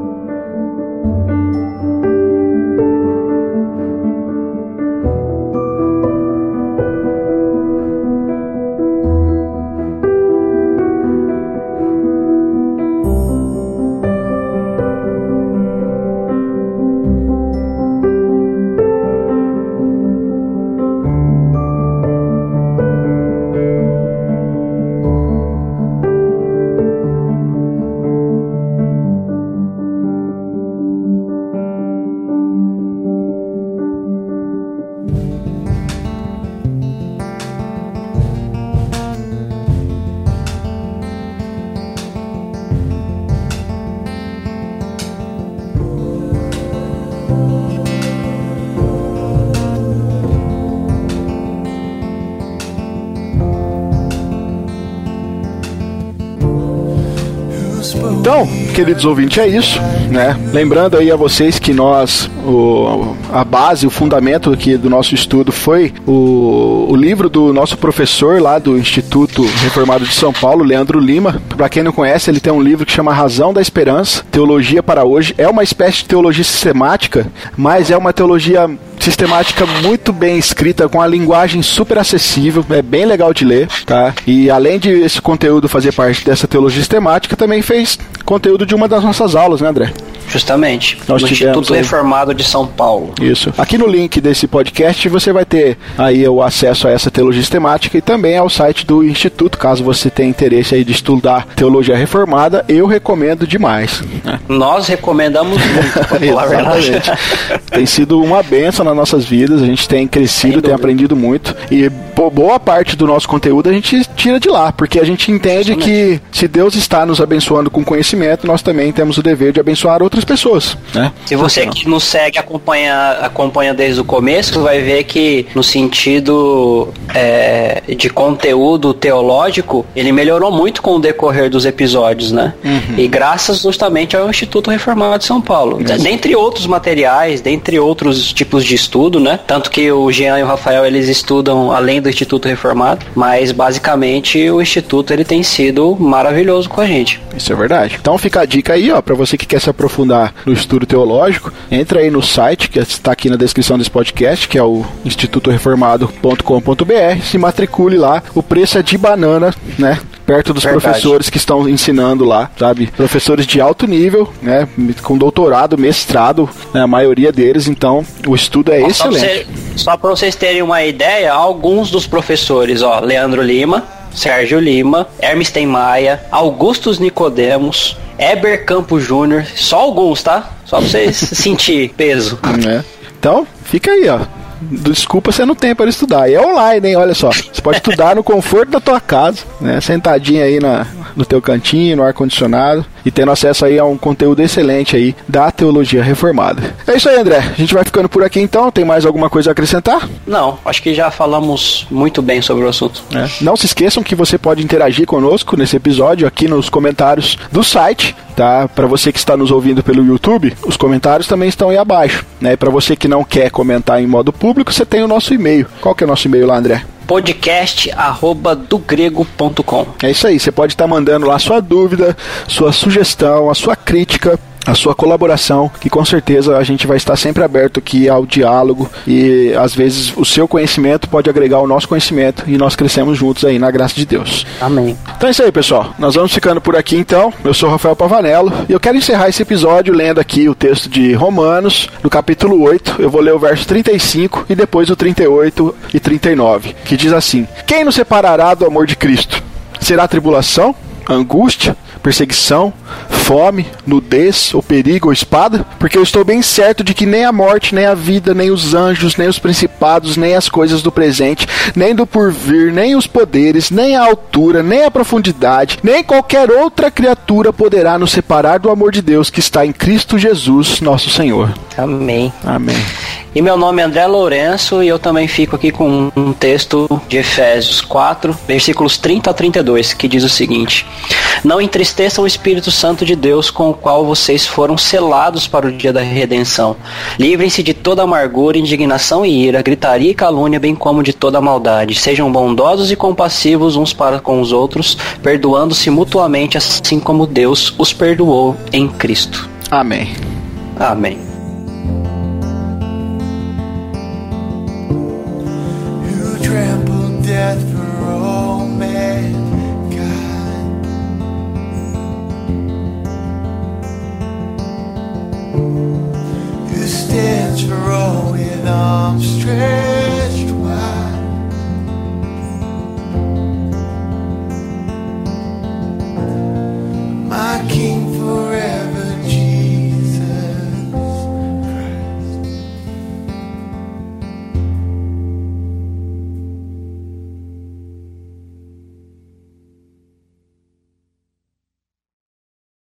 Queridos ouvintes, é isso, né? Lembrando aí a vocês que nós, o, a base, o fundamento aqui do nosso estudo foi o, o livro do nosso professor lá do Instituto Reformado de São Paulo, Leandro Lima. Para quem não conhece, ele tem um livro que chama Razão da Esperança, Teologia para Hoje. É uma espécie de teologia sistemática, mas é uma teologia sistemática muito bem escrita, com a linguagem super acessível, é bem legal de ler, tá? E além de esse conteúdo fazer parte dessa teologia sistemática, também fez conteúdo de uma das nossas aulas, né, André? Justamente. Nós no Instituto aí- Reformado de São Paulo. Isso. Aqui no link desse podcast você vai ter aí o acesso a essa teologia sistemática e também ao site do Instituto, caso você tenha interesse aí de estudar teologia reformada, eu recomendo demais. Nós recomendamos muito. *laughs* Exatamente. tem sido uma benção nas nossas vidas, a gente tem crescido, tem aprendido muito e bo- boa parte do nosso conteúdo a gente tira de lá, porque a gente entende que se Deus está nos abençoando com conhecimento, nós também temos o dever de abençoar outras pessoas, né? Se você que nos segue acompanha, acompanha desde o começo, vai ver que no sentido é, de conteúdo teológico, ele melhorou muito com o decorrer dos episódios, né? E graças justamente ao Instituto Reformado de São Paulo. Dentre outros materiais, dentre outros tipos de estudo, né? Tanto que o Jean e o Rafael, eles estudam além do Instituto Reformado, mas basicamente o Instituto ele tem sido maravilhoso com a gente. Isso é verdade. Então fica a dica aí, ó, para você que quer se aprofundar no estudo teológico, entra aí no site que está aqui na descrição desse podcast, que é o institutoreformado.com.br, se matricule lá. O preço é de banana, né? Perto dos Verdade. professores que estão ensinando lá, sabe? Professores de alto nível, né? Com doutorado, mestrado, né? a maioria deles. Então, o estudo é excelente. só pra vocês terem uma ideia, alguns dos professores, ó, Leandro Lima, Sérgio Lima, Hermes Maia, Augustus Nicodemos, Eber Campos Júnior, só alguns, tá? Só pra vocês sentir peso. né? *laughs* Então, fica aí, ó. Desculpa você não tem para estudar. E é online, hein? Olha só. Você pode estudar no conforto da tua casa, né? Sentadinho aí na, no teu cantinho, no ar-condicionado. E tendo acesso aí a um conteúdo excelente aí da teologia reformada. É isso aí, André. A gente vai ficando por aqui então. Tem mais alguma coisa a acrescentar? Não, acho que já falamos muito bem sobre o assunto. né? Não se esqueçam que você pode interagir conosco nesse episódio aqui nos comentários do site, tá? Para você que está nos ouvindo pelo YouTube, os comentários também estão aí abaixo, né? Para você que não quer comentar em modo público, você tem o nosso e-mail. Qual que é o nosso e-mail lá, André? Podcast arroba dogrego.com. É isso aí, você pode estar mandando lá sua dúvida, sua sugestão, a sua crítica, a sua colaboração, que com certeza a gente vai estar sempre aberto aqui ao diálogo e às vezes o seu conhecimento pode agregar o nosso conhecimento e nós crescemos juntos aí na graça de Deus. Amém. Então é isso aí, pessoal. Nós vamos ficando por aqui então. Eu sou Rafael Pavanello e eu quero encerrar esse episódio lendo aqui o texto de Romanos, no capítulo 8. Eu vou ler o verso 35 e depois o 38 e 39, que diz assim: Quem nos separará do amor de Cristo? Será tribulação, angústia, perseguição, fome, nudez, ou perigo, ou espada? Porque eu estou bem certo de que nem a morte, nem a vida, nem os anjos, nem os principados, nem as coisas do presente, nem do porvir, nem os poderes, nem a altura, nem a profundidade, nem qualquer outra criatura poderá nos separar do amor de Deus que está em Cristo Jesus, nosso Senhor. Amém. Amém. E meu nome é André Lourenço e eu também fico aqui com um texto de Efésios 4, versículos 30 a 32, que diz o seguinte: Não entristeçam o Espírito Santo de Deus com o qual vocês foram selados para o dia da redenção. Livrem-se de toda amargura, indignação e ira, gritaria e calúnia, bem como de toda maldade. Sejam bondosos e compassivos uns para com os outros, perdoando-se mutuamente, assim como Deus os perdoou em Cristo. Amém. Amém. death arms stretched wide. My King.